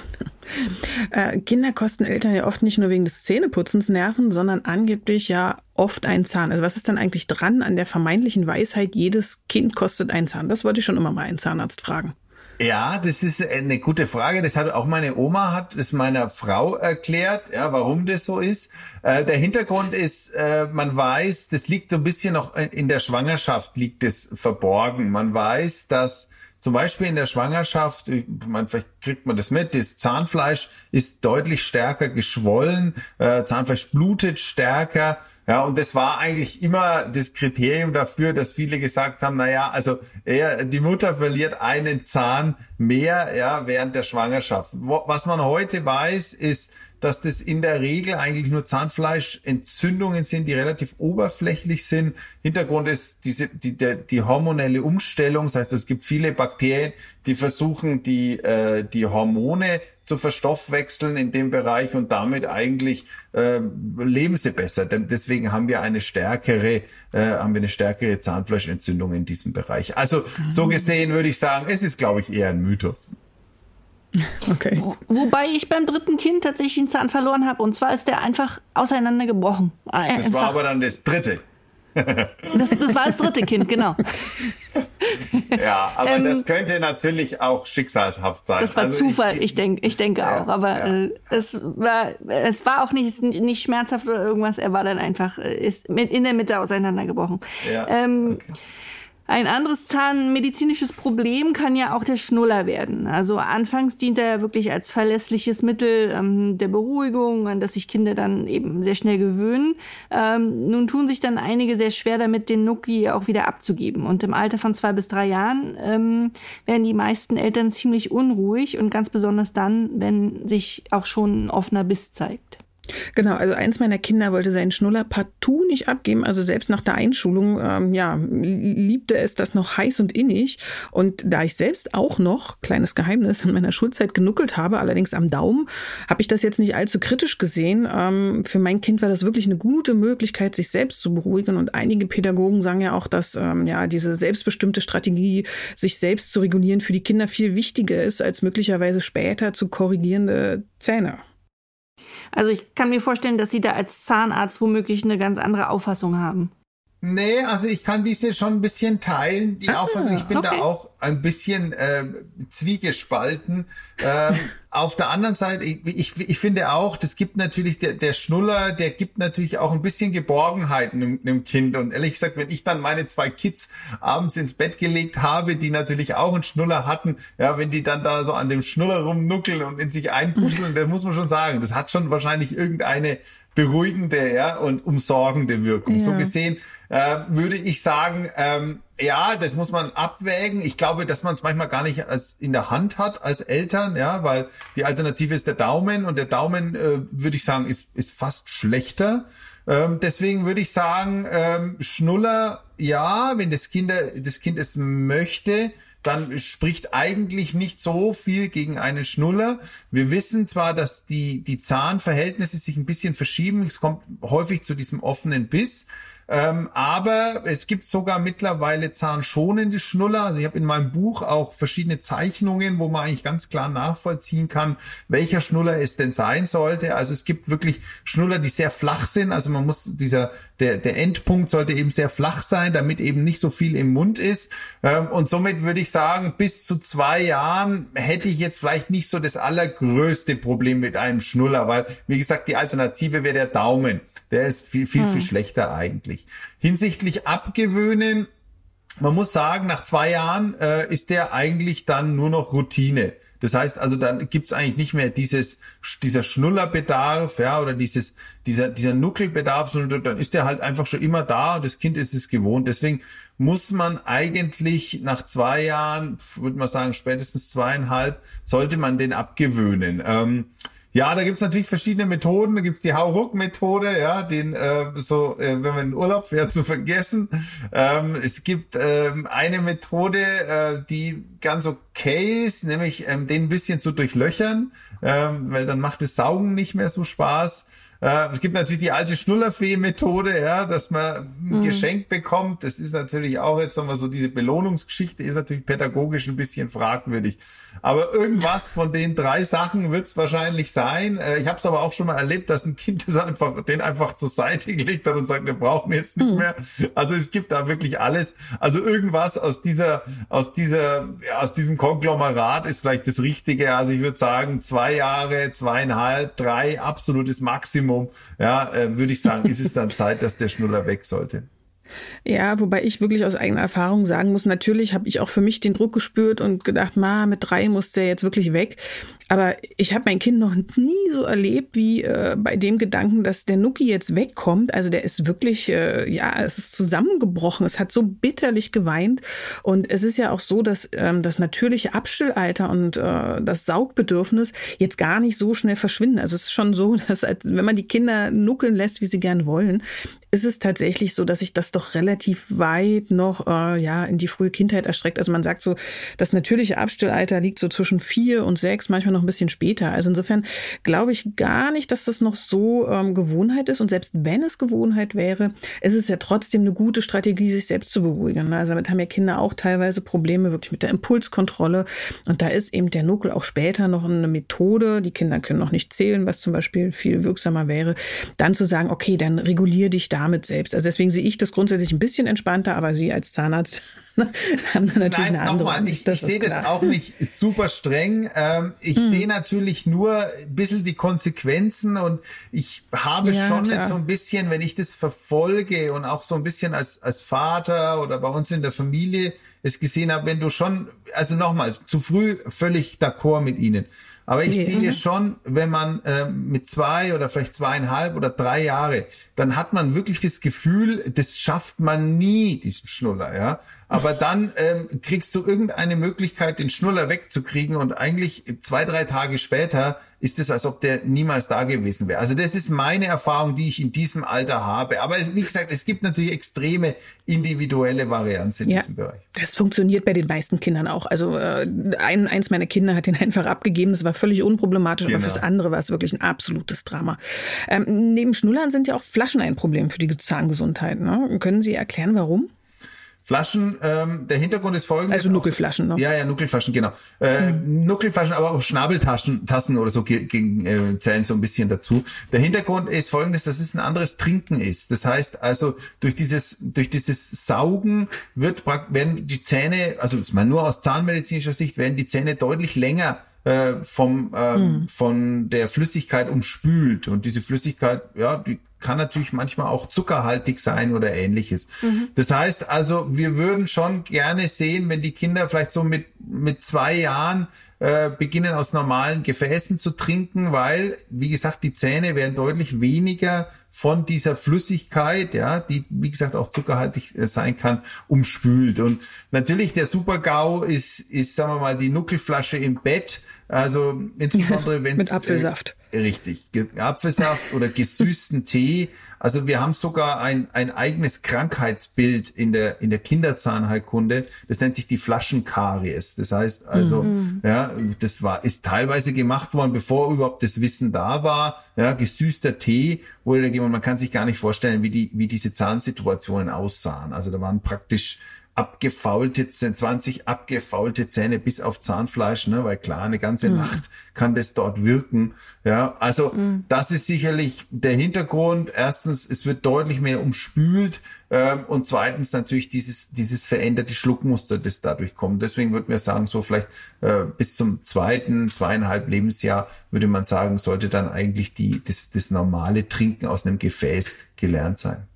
Äh, Kinder kosten Eltern ja oft nicht nur wegen des Zähneputzens Nerven, sondern angeblich ja oft einen Zahn. Also was ist dann eigentlich dran an der vermeintlichen Weisheit, jedes Kind kostet einen Zahn? Das wollte ich schon immer mal einen Zahnarzt fragen. Ja, das ist eine gute Frage. Das hat auch meine Oma hat es meiner Frau erklärt, ja, warum das so ist. Äh, der Hintergrund ist, äh, man weiß, das liegt so ein bisschen noch in der Schwangerschaft liegt es verborgen. Man weiß, dass zum Beispiel in der Schwangerschaft, meine, vielleicht kriegt man das mit, das Zahnfleisch ist deutlich stärker geschwollen, äh, Zahnfleisch blutet stärker. Ja, und das war eigentlich immer das Kriterium dafür, dass viele gesagt haben, na ja, also er, die Mutter verliert einen Zahn mehr, ja, während der Schwangerschaft. Was man heute weiß, ist, dass das in der Regel eigentlich nur Zahnfleischentzündungen sind, die relativ oberflächlich sind. Hintergrund ist diese, die, die, die hormonelle Umstellung. Das heißt, es gibt viele Bakterien, die versuchen, die, äh, die Hormone zu verstoffwechseln in dem Bereich und damit eigentlich äh, leben sie besser. Denn deswegen haben wir eine stärkere, äh, haben wir eine stärkere Zahnfleischentzündung in diesem Bereich. Also so gesehen würde ich sagen, es ist, glaube ich, eher ein Mythos. [LAUGHS] Okay. wobei ich beim dritten Kind tatsächlich einen Zahn verloren habe und zwar ist der einfach auseinandergebrochen. Äh, das war aber dann das dritte. [LAUGHS] Das, das war das dritte Kind, genau. [LAUGHS] Ja, aber ähm, das könnte natürlich auch schicksalshaft sein. Das war also Zufall, ich, ich denke ich denk ja, auch. Aber ja. äh, es, war, es war auch nicht, nicht schmerzhaft oder irgendwas. Er war dann einfach äh, ist mit in der Mitte auseinandergebrochen. Ja, ähm, okay. Ein anderes zahnmedizinisches Problem kann ja auch der Schnuller werden. Also anfangs dient er ja wirklich als verlässliches Mittel ähm, der Beruhigung, an das sich Kinder dann eben sehr schnell gewöhnen. Ähm, nun tun sich dann einige sehr schwer damit, den Nuki auch wieder abzugeben. Und im Alter von zwei bis drei Jahren ähm, werden die meisten Eltern ziemlich unruhig und ganz besonders dann, wenn sich auch schon ein offener Biss zeigt. Genau, also eins meiner Kinder wollte seinen Schnuller partout nicht abgeben. Also selbst nach der Einschulung, ähm, ja, liebte es das noch heiß und innig. Und da ich selbst auch noch, kleines Geheimnis, in meiner Schulzeit genuckelt habe, allerdings am Daumen, habe ich das jetzt nicht allzu kritisch gesehen. Ähm, für mein Kind war das wirklich eine gute Möglichkeit, sich selbst zu beruhigen. Und einige Pädagogen sagen ja auch, dass ähm, ja diese selbstbestimmte Strategie, sich selbst zu regulieren, für die Kinder viel wichtiger ist als möglicherweise später zu korrigierende Zähne. Also ich kann mir vorstellen, dass Sie da als Zahnarzt womöglich eine ganz andere Auffassung haben. Nee, also ich kann diese schon ein bisschen teilen, die ah, Auffassung. Ich bin okay. da auch ein bisschen äh, zwiegespalten. Ähm, [LAUGHS] auf der anderen Seite, ich, ich, ich finde auch, das gibt natürlich, der, der Schnuller, der gibt natürlich auch ein bisschen Geborgenheit einem, einem Kind. Und ehrlich gesagt, wenn ich dann meine zwei Kids abends ins Bett gelegt habe, die natürlich auch einen Schnuller hatten, ja, wenn die dann da so an dem Schnuller rumnuckeln und in sich einkuscheln, da muss man schon sagen, das hat schon wahrscheinlich irgendeine beruhigende ja, und umsorgende Wirkung. Ja. So gesehen äh, würde ich sagen, ähm, ja, das muss man abwägen. Ich glaube, dass man es manchmal gar nicht als in der Hand hat als Eltern, ja, weil die Alternative ist der Daumen und der Daumen, äh, würde ich sagen, ist, ist fast schlechter. Ähm, deswegen würde ich sagen, ähm, Schnuller, ja, wenn das Kind, das Kind es möchte, dann spricht eigentlich nicht so viel gegen einen Schnuller. Wir wissen zwar, dass die, die Zahnverhältnisse sich ein bisschen verschieben. Es kommt häufig zu diesem offenen Biss. Ähm, aber es gibt sogar mittlerweile zahnschonende Schnuller. Also ich habe in meinem Buch auch verschiedene Zeichnungen, wo man eigentlich ganz klar nachvollziehen kann, welcher Schnuller es denn sein sollte. Also es gibt wirklich Schnuller, die sehr flach sind. Also man muss dieser der der Endpunkt sollte eben sehr flach sein, damit eben nicht so viel im Mund ist. Ähm, und somit würde ich sagen, bis zu zwei Jahren hätte ich jetzt vielleicht nicht so das allergrößte Problem mit einem Schnuller, weil wie gesagt die Alternative wäre der Daumen. Der ist viel viel hm. viel schlechter eigentlich. Hinsichtlich Abgewöhnen, man muss sagen, nach zwei Jahren äh, ist der eigentlich dann nur noch Routine. Das heißt also, dann gibt's eigentlich nicht mehr dieses, dieser Schnullerbedarf, ja, oder dieses, dieser, dieser Nuckelbedarf, sondern dann ist der halt einfach schon immer da und das Kind ist es gewohnt. Deswegen muss man eigentlich nach zwei Jahren, würde man sagen, spätestens zweieinhalb, sollte man den abgewöhnen. Ähm, ja, da gibt's natürlich verschiedene Methoden. Da gibt's die Hauruck-Methode, ja, den äh, so, äh, wenn man in Urlaub fährt, zu vergessen. Ähm, es gibt ähm, eine Methode, äh, die ganz okay ist, nämlich ähm, den ein bisschen zu durchlöchern, ähm, weil dann macht das Saugen nicht mehr so Spaß. Äh, es gibt natürlich die alte Schnullerfee-Methode, ja, dass man ein mhm. Geschenk bekommt. Das ist natürlich auch jetzt nochmal so diese Belohnungsgeschichte ist natürlich pädagogisch ein bisschen fragwürdig. Aber irgendwas von den drei Sachen wird es wahrscheinlich sein. Äh, ich habe es aber auch schon mal erlebt, dass ein Kind das einfach, den einfach zur Seite [LAUGHS] gelegt hat und sagt, wir brauchen jetzt nicht mhm. mehr. Also es gibt da wirklich alles. Also irgendwas aus dieser, aus dieser, ja, aus diesem Konglomerat ist vielleicht das Richtige. Also ich würde sagen, zwei Jahre, zweieinhalb, drei, absolutes Maximum Maximum, ja, äh, würde ich sagen, ist es dann Zeit, dass der Schnuller weg sollte. Ja, wobei ich wirklich aus eigener Erfahrung sagen muss, natürlich habe ich auch für mich den Druck gespürt und gedacht, ma, mit drei muss der jetzt wirklich weg. Aber ich habe mein Kind noch nie so erlebt wie äh, bei dem Gedanken, dass der Nuki jetzt wegkommt. Also der ist wirklich, äh, ja, es ist zusammengebrochen. Es hat so bitterlich geweint. Und es ist ja auch so, dass ähm, das natürliche Abstillalter und äh, das Saugbedürfnis jetzt gar nicht so schnell verschwinden. Also es ist schon so, [LAUGHS] dass als, wenn man die Kinder nuckeln lässt, wie sie gern wollen, ist es tatsächlich so, dass sich das doch relativ weit noch äh, ja in die frühe Kindheit erstreckt. Also man sagt so, das natürliche Abstillalter liegt so zwischen vier und sechs, manchmal noch ein bisschen später. Also insofern glaube ich gar nicht, dass das noch so ähm, Gewohnheit ist. Und selbst wenn es Gewohnheit wäre, ist es ja trotzdem eine gute Strategie, sich selbst zu beruhigen. Also damit haben ja Kinder auch teilweise Probleme wirklich mit der Impulskontrolle. Und da ist eben der Nuckel auch später noch eine Methode. Die Kinder können noch nicht zählen, was zum Beispiel viel wirksamer wäre. Dann zu sagen, okay, dann regulier dich da damit selbst. Also deswegen sehe ich das grundsätzlich ein bisschen entspannter, aber Sie als Zahnarzt [LAUGHS] haben da natürlich Nein, eine andere nochmal, Ich, ich sehe das auch nicht super streng. Ähm, ich hm. sehe natürlich nur ein bisschen die Konsequenzen und ich habe ja, schon jetzt so ein bisschen, wenn ich das verfolge und auch so ein bisschen als, als Vater oder bei uns in der Familie es gesehen habe, wenn du schon, also nochmal, zu früh völlig d'accord mit ihnen. Aber ich okay. sehe schon, wenn man äh, mit zwei oder vielleicht zweieinhalb oder drei Jahre, dann hat man wirklich das Gefühl, das schafft man nie, diesen Schnuller, ja. Aber dann ähm, kriegst du irgendeine Möglichkeit, den Schnuller wegzukriegen und eigentlich zwei, drei Tage später ist es, als ob der niemals da gewesen wäre. Also das ist meine Erfahrung, die ich in diesem Alter habe. Aber es, wie gesagt, es gibt natürlich extreme individuelle Varianten in ja, diesem Bereich. Das funktioniert bei den meisten Kindern auch. Also äh, ein, eins meiner Kinder hat den [LAUGHS] einfach abgegeben. Das war völlig unproblematisch, genau. aber fürs andere war es wirklich ein absolutes Drama. Ähm, neben Schnullern sind ja auch Flaschen ein Problem für die Zahngesundheit. Ne? Können Sie erklären, warum? Flaschen, ähm, der Hintergrund ist folgendes. Also Nuckelflaschen, ne? Ja, ja, Nuckelflaschen, genau. Äh, mhm. Nuckelflaschen, aber auch Schnabeltaschen Tassen oder so gegen, äh, zählen so ein bisschen dazu. Der Hintergrund ist folgendes, dass es ein anderes Trinken ist. Das heißt also, durch dieses, durch dieses Saugen wird, werden die Zähne, also mal nur aus zahnmedizinischer Sicht, werden die Zähne deutlich länger äh, vom, äh, mhm. von der Flüssigkeit umspült. Und diese Flüssigkeit, ja, die kann natürlich manchmal auch zuckerhaltig sein oder ähnliches. Mhm. Das heißt also, wir würden schon gerne sehen, wenn die Kinder vielleicht so mit, mit zwei Jahren äh, beginnen aus normalen Gefäßen zu trinken, weil, wie gesagt, die Zähne werden deutlich weniger von dieser Flüssigkeit, ja, die, wie gesagt, auch zuckerhaltig äh, sein kann, umspült. Und natürlich der Super-GAU ist, ist, sagen wir mal, die Nuckelflasche im Bett. Also [LAUGHS] insbesondere wenn Mit Apfelsaft. Richtig, Apfelsaft oder gesüßten Tee. Also wir haben sogar ein, ein eigenes Krankheitsbild in der, in der Kinderzahnheilkunde. Das nennt sich die Flaschenkaries. Das heißt also, mhm. ja, das war, ist teilweise gemacht worden, bevor überhaupt das Wissen da war. Ja, gesüßter Tee wurde da man kann sich gar nicht vorstellen, wie die, wie diese Zahnsituationen aussahen. Also da waren praktisch abgefaulte, 20 abgefaulte Zähne bis auf Zahnfleisch, ne, weil klar, eine ganze mhm. Nacht kann das dort wirken. Ja, also mhm. das ist sicherlich der Hintergrund. Erstens, es wird deutlich mehr umspült ähm, und zweitens natürlich dieses dieses veränderte Schluckmuster, das dadurch kommt. Deswegen würden wir sagen, so vielleicht äh, bis zum zweiten, zweieinhalb Lebensjahr würde man sagen, sollte dann eigentlich die das, das normale Trinken aus einem Gefäß gelernt sein.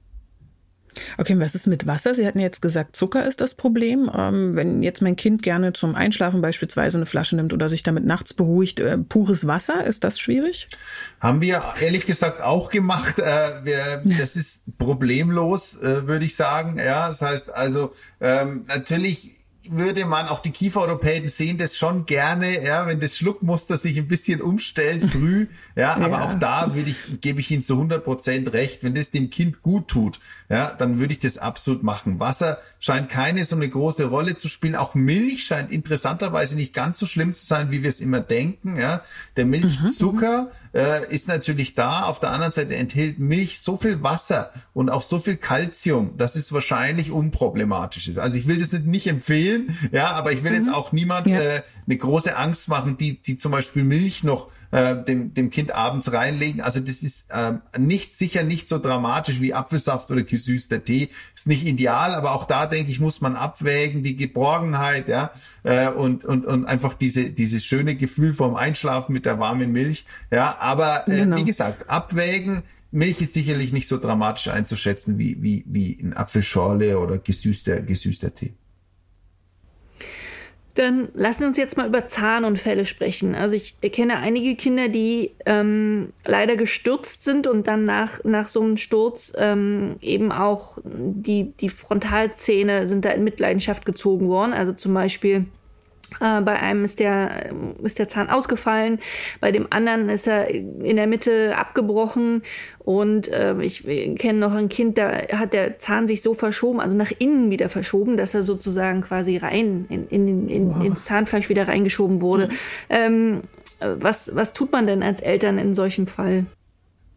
Okay, was ist mit Wasser? Sie hatten jetzt gesagt, Zucker ist das Problem. Ähm, wenn jetzt mein Kind gerne zum Einschlafen beispielsweise eine Flasche nimmt oder sich damit nachts beruhigt, äh, pures Wasser, ist das schwierig? Haben wir ehrlich gesagt auch gemacht. Äh, wir, das ist problemlos, äh, würde ich sagen. Ja, das heißt also ähm, natürlich würde man, auch die Kieferorthopäden sehen das schon gerne, ja, wenn das Schluckmuster sich ein bisschen umstellt früh, ja, aber ja. auch da würde ich, gebe ich Ihnen zu 100 Prozent recht, wenn das dem Kind gut tut, ja, dann würde ich das absolut machen. Wasser scheint keine so eine große Rolle zu spielen, auch Milch scheint interessanterweise nicht ganz so schlimm zu sein, wie wir es immer denken, ja. Der Milchzucker mhm. äh, ist natürlich da, auf der anderen Seite enthält Milch so viel Wasser und auch so viel Calcium, dass es wahrscheinlich unproblematisch ist. Also ich will das nicht, nicht empfehlen, empfehlen. Ja, aber ich will mhm. jetzt auch niemand ja. äh, eine große Angst machen, die, die zum Beispiel Milch noch äh, dem, dem Kind abends reinlegen. Also das ist äh, nicht sicher nicht so dramatisch wie Apfelsaft oder gesüßter Tee. Ist nicht ideal, aber auch da denke ich, muss man abwägen, die Geborgenheit, ja, äh, und, und, und einfach diese, dieses schöne Gefühl vom Einschlafen mit der warmen Milch. Ja, aber äh, genau. wie gesagt, abwägen. Milch ist sicherlich nicht so dramatisch einzuschätzen wie, wie, wie ein Apfelschorle oder gesüßter, gesüßter Tee. Dann lassen wir uns jetzt mal über Zahnunfälle sprechen. Also ich kenne einige Kinder, die ähm, leider gestürzt sind und dann nach, nach so einem Sturz ähm, eben auch die, die Frontalzähne sind da in Mitleidenschaft gezogen worden. Also zum Beispiel bei einem ist der, ist der Zahn ausgefallen, bei dem anderen ist er in der Mitte abgebrochen und äh, ich kenne noch ein Kind, da hat der Zahn sich so verschoben, also nach innen wieder verschoben, dass er sozusagen quasi rein in, in, in, wow. ins Zahnfleisch wieder reingeschoben wurde. Ähm, was, was tut man denn als Eltern in solchem Fall?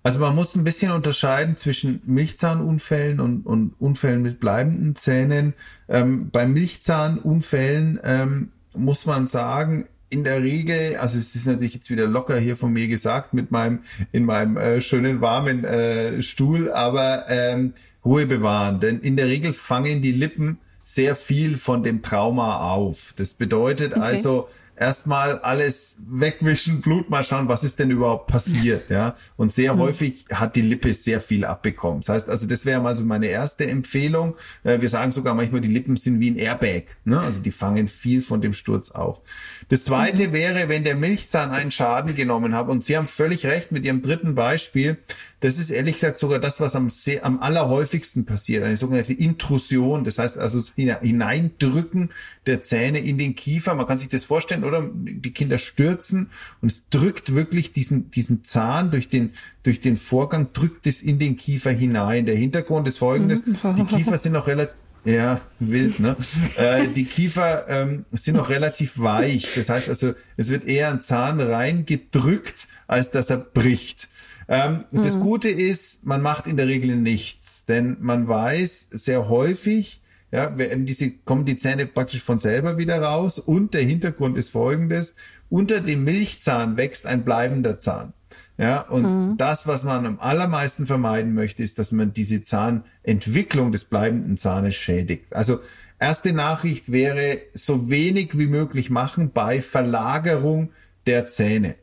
Also man muss ein bisschen unterscheiden zwischen Milchzahnunfällen und, und Unfällen mit bleibenden Zähnen. Ähm, bei Milchzahnunfällen ähm, muss man sagen, in der Regel, also es ist natürlich jetzt wieder locker hier von mir gesagt mit meinem in meinem äh, schönen warmen äh, Stuhl, aber ähm, Ruhe bewahren, denn in der Regel fangen die Lippen sehr viel von dem Trauma auf. Das bedeutet okay. also erstmal alles wegwischen, Blut mal schauen, was ist denn überhaupt passiert, [LAUGHS] ja. Und sehr mhm. häufig hat die Lippe sehr viel abbekommen. Das heißt, also das wäre mal so meine erste Empfehlung. Äh, wir sagen sogar manchmal, die Lippen sind wie ein Airbag, ne? Also die fangen viel von dem Sturz auf. Das zweite mhm. wäre, wenn der Milchzahn einen Schaden genommen hat. Und Sie haben völlig recht mit Ihrem dritten Beispiel. Das ist ehrlich gesagt sogar das, was am, sehr, am allerhäufigsten passiert, eine sogenannte Intrusion. Das heißt also das Hineindrücken der Zähne in den Kiefer. Man kann sich das vorstellen, oder? Die Kinder stürzen und es drückt wirklich diesen, diesen Zahn durch den, durch den Vorgang, drückt es in den Kiefer hinein. Der Hintergrund ist folgendes. Die [LAUGHS] Kiefer sind noch relativ ja, wild, ne? äh, die Kiefer ähm, sind noch relativ weich. Das heißt also, es wird eher ein Zahn reingedrückt, als dass er bricht. Ähm, mhm. Das Gute ist, man macht in der Regel nichts, denn man weiß sehr häufig, ja, diese, kommen die Zähne praktisch von selber wieder raus und der Hintergrund ist folgendes. Unter dem Milchzahn wächst ein bleibender Zahn. Ja, und mhm. das, was man am allermeisten vermeiden möchte, ist, dass man diese Zahnentwicklung des bleibenden Zahnes schädigt. Also erste Nachricht wäre, so wenig wie möglich machen bei Verlagerung der Zähne.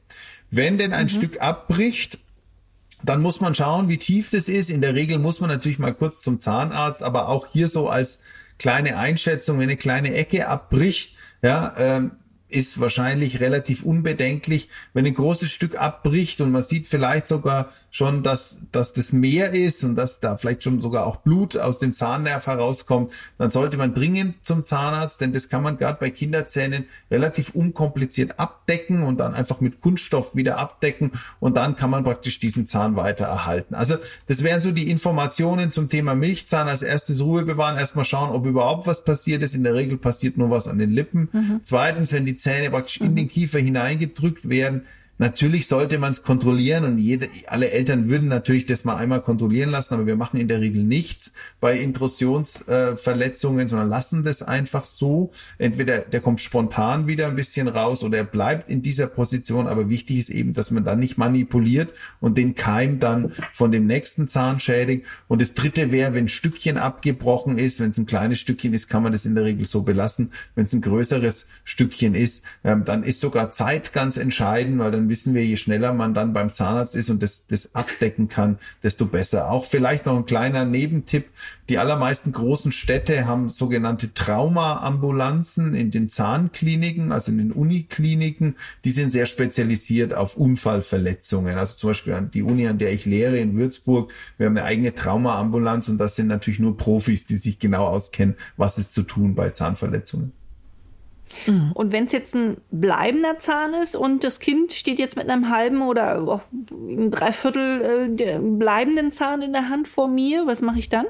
Wenn denn ein mhm. Stück abbricht, dann muss man schauen, wie tief das ist. In der Regel muss man natürlich mal kurz zum Zahnarzt, aber auch hier so als kleine Einschätzung, wenn eine kleine Ecke abbricht, ja, ähm, ist wahrscheinlich relativ unbedenklich. Wenn ein großes Stück abbricht und man sieht vielleicht sogar schon, dass, dass das mehr ist und dass da vielleicht schon sogar auch Blut aus dem Zahnnerv herauskommt, dann sollte man dringend zum Zahnarzt, denn das kann man gerade bei Kinderzähnen relativ unkompliziert abdecken und dann einfach mit Kunststoff wieder abdecken und dann kann man praktisch diesen Zahn weiter erhalten. Also das wären so die Informationen zum Thema Milchzahn. Als erstes Ruhe bewahren, erstmal schauen, ob überhaupt was passiert ist. In der Regel passiert nur was an den Lippen. Mhm. Zweitens, wenn die Zähne praktisch mhm. in den Kiefer hineingedrückt werden, Natürlich sollte man es kontrollieren und jede, alle Eltern würden natürlich das mal einmal kontrollieren lassen, aber wir machen in der Regel nichts bei Intrusionsverletzungen, äh, sondern lassen das einfach so. Entweder der kommt spontan wieder ein bisschen raus oder er bleibt in dieser Position, aber wichtig ist eben, dass man dann nicht manipuliert und den Keim dann von dem nächsten Zahn schädigt. Und das dritte wäre, wenn ein Stückchen abgebrochen ist, wenn es ein kleines Stückchen ist, kann man das in der Regel so belassen. Wenn es ein größeres Stückchen ist, ähm, dann ist sogar Zeit ganz entscheidend, weil dann dann wissen wir, je schneller man dann beim Zahnarzt ist und das, das abdecken kann, desto besser. Auch vielleicht noch ein kleiner Nebentipp. Die allermeisten großen Städte haben sogenannte Traumaambulanzen in den Zahnkliniken, also in den Unikliniken. Die sind sehr spezialisiert auf Unfallverletzungen. Also zum Beispiel an die Uni, an der ich lehre in Würzburg. Wir haben eine eigene Traumaambulanz und das sind natürlich nur Profis, die sich genau auskennen, was ist zu tun bei Zahnverletzungen. Mhm. Und wenn es jetzt ein bleibender Zahn ist und das Kind steht jetzt mit einem halben oder oh, einem Dreiviertel äh, bleibenden Zahn in der Hand vor mir, was mache ich dann?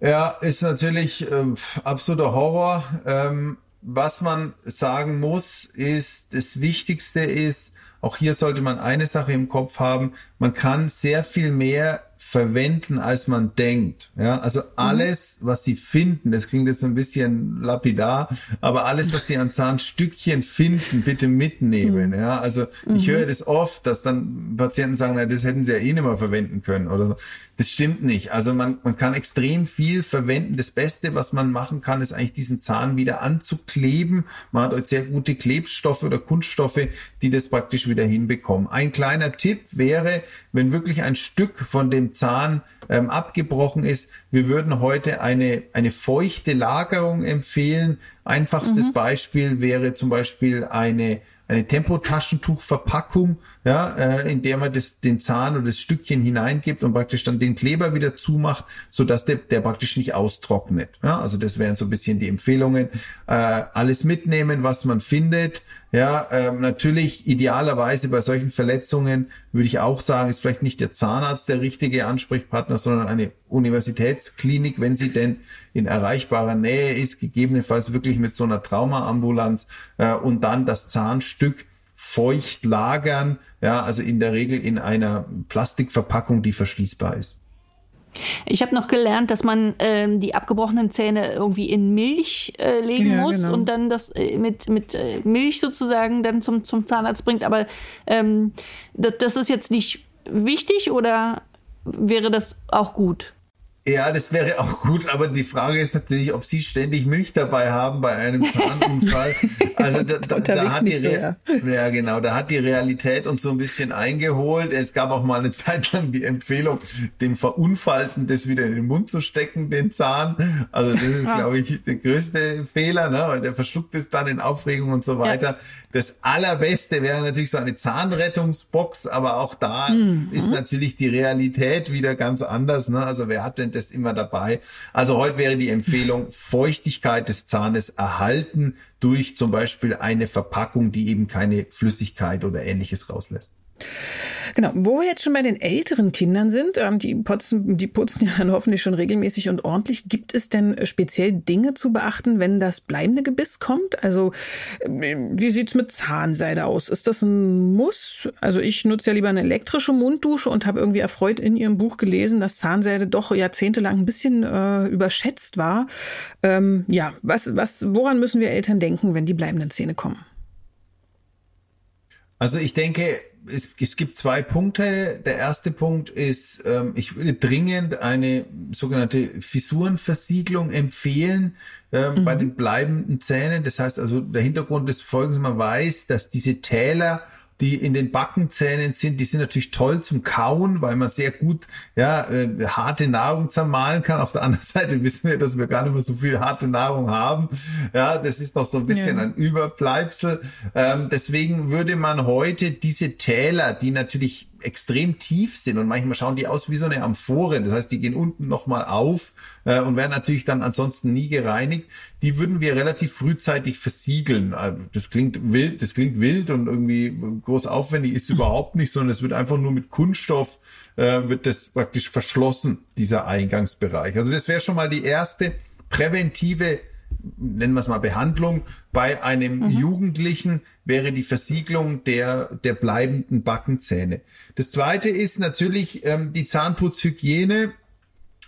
Ja, ist natürlich äh, absoluter Horror. Ähm, was man sagen muss, ist, das Wichtigste ist, auch hier sollte man eine Sache im Kopf haben, man kann sehr viel mehr verwenden, als man denkt. Ja, also mhm. alles, was sie finden, das klingt jetzt ein bisschen lapidar, aber alles, was sie an [LAUGHS] Zahnstückchen finden, bitte mitnehmen. Mhm. Ja, also ich mhm. höre das oft, dass dann Patienten sagen, na, das hätten sie ja eh nicht mehr verwenden können oder so. Das stimmt nicht. Also man, man kann extrem viel verwenden. Das Beste, was man machen kann, ist eigentlich diesen Zahn wieder anzukleben. Man hat sehr gute Klebstoffe oder Kunststoffe, die das praktisch wieder hinbekommen. Ein kleiner Tipp wäre, wenn wirklich ein Stück von dem Zahn ähm, abgebrochen ist, wir würden heute eine, eine feuchte Lagerung empfehlen. Einfachstes mhm. Beispiel wäre zum Beispiel eine eine Tempotaschentuchverpackung, ja, äh, in der man das, den Zahn oder das Stückchen hineingibt und praktisch dann den Kleber wieder zumacht, so dass der, der praktisch nicht austrocknet. Ja, also das wären so ein bisschen die Empfehlungen. Äh, alles mitnehmen, was man findet. Ja, ähm, natürlich idealerweise bei solchen Verletzungen würde ich auch sagen, ist vielleicht nicht der Zahnarzt der richtige Ansprechpartner, sondern eine Universitätsklinik, wenn sie denn in erreichbarer Nähe ist, gegebenenfalls wirklich mit so einer Traumaambulanz äh, und dann das Zahnstück feucht lagern, ja, also in der Regel in einer Plastikverpackung, die verschließbar ist. Ich habe noch gelernt, dass man äh, die abgebrochenen Zähne irgendwie in Milch äh, legen ja, muss genau. und dann das äh, mit, mit äh, Milch sozusagen dann zum, zum Zahnarzt bringt. Aber ähm, das, das ist jetzt nicht wichtig oder wäre das auch gut? Ja, das wäre auch gut, aber die Frage ist natürlich, ob Sie ständig Milch dabei haben bei einem Zahnunfall. [LAUGHS] Also da, da, da hat die Re ja genau, da hat die Realität uns so ein bisschen eingeholt. Es gab auch mal eine [LAUGHS] Zeit lang die Empfehlung, dem Verunfallten das wieder in den Mund zu stecken, den Zahn. Also das ist, glaube ich, der größte Fehler, ne? weil der verschluckt es dann in Aufregung und so weiter. Ja. Das allerbeste wäre natürlich so eine Zahnrettungsbox, aber auch da mhm. ist natürlich die Realität wieder ganz anders. Ne? Also wer hat denn das immer dabei? Also heute wäre die Empfehlung, Feuchtigkeit des Zahnes erhalten durch zum Beispiel eine Verpackung, die eben keine Flüssigkeit oder ähnliches rauslässt. Genau, wo wir jetzt schon bei den älteren Kindern sind, ähm, die putzen, die putzen ja dann hoffentlich schon regelmäßig und ordentlich. Gibt es denn speziell Dinge zu beachten, wenn das bleibende Gebiss kommt? Also ähm, wie sieht's mit Zahnseide aus? Ist das ein Muss? Also ich nutze ja lieber eine elektrische Munddusche und habe irgendwie erfreut in Ihrem Buch gelesen, dass Zahnseide doch jahrzehntelang ein bisschen äh, überschätzt war. Ähm, ja, was, was, woran müssen wir Eltern denken, wenn die bleibenden Zähne kommen? Also ich denke, es, es gibt zwei Punkte. Der erste Punkt ist, ähm, ich würde dringend eine sogenannte Fissurenversiegelung empfehlen ähm, mhm. bei den bleibenden Zähnen. Das heißt also, der Hintergrund des Folgendes, man weiß, dass diese Täler die in den Backenzähnen sind, die sind natürlich toll zum Kauen, weil man sehr gut ja, äh, harte Nahrung zermahlen kann. Auf der anderen [LAUGHS] Seite wissen wir, dass wir gar nicht mehr so viel harte Nahrung haben. Ja, das ist noch so ein bisschen ja. ein Überbleibsel. Ähm, deswegen würde man heute diese Täler, die natürlich extrem tief sind und manchmal schauen die aus wie so eine Amphore. Das heißt, die gehen unten nochmal auf äh, und werden natürlich dann ansonsten nie gereinigt. Die würden wir relativ frühzeitig versiegeln. Also das klingt wild, das klingt wild und irgendwie groß aufwendig ist überhaupt nicht, sondern es wird einfach nur mit Kunststoff äh, wird das praktisch verschlossen, dieser Eingangsbereich. Also das wäre schon mal die erste präventive nennen wir es mal Behandlung, bei einem mhm. Jugendlichen wäre die Versiegelung der, der bleibenden Backenzähne. Das zweite ist natürlich ähm, die Zahnputzhygiene.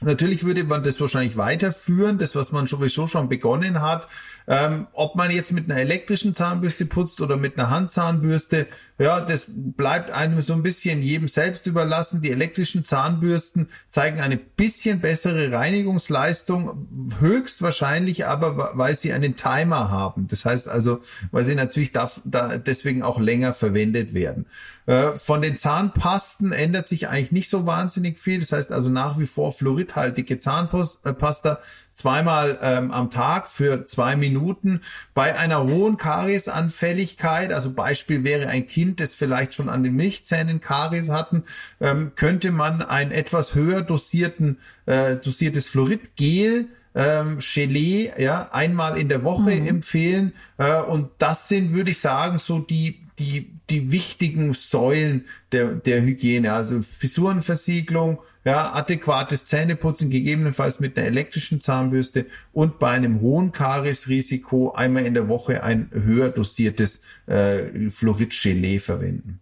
Natürlich würde man das wahrscheinlich weiterführen, das, was man sowieso schon begonnen hat. Ähm, ob man jetzt mit einer elektrischen Zahnbürste putzt oder mit einer Handzahnbürste, ja, das bleibt einem so ein bisschen jedem selbst überlassen. Die elektrischen Zahnbürsten zeigen eine bisschen bessere Reinigungsleistung, höchstwahrscheinlich aber, weil sie einen Timer haben. Das heißt also, weil sie natürlich darf, da deswegen auch länger verwendet werden. Äh, von den Zahnpasten ändert sich eigentlich nicht so wahnsinnig viel. Das heißt also nach wie vor fluoridhaltige Zahnpasta zweimal ähm, am Tag für zwei Minuten. Bei einer hohen Kariesanfälligkeit, also Beispiel wäre ein Kind, das vielleicht schon an den Milchzähnen Karies hatten, ähm, könnte man ein etwas höher dosierten, äh, dosiertes Fluoridgel ähm, Gelee, ja, einmal in der Woche mhm. empfehlen. Äh, und das sind, würde ich sagen, so die die, die wichtigen Säulen der, der Hygiene, also Fissurenversiegelung, ja, adäquates Zähneputzen, gegebenenfalls mit einer elektrischen Zahnbürste und bei einem hohen Kariesrisiko einmal in der Woche ein höher dosiertes äh, Fluorid-Gelee verwenden.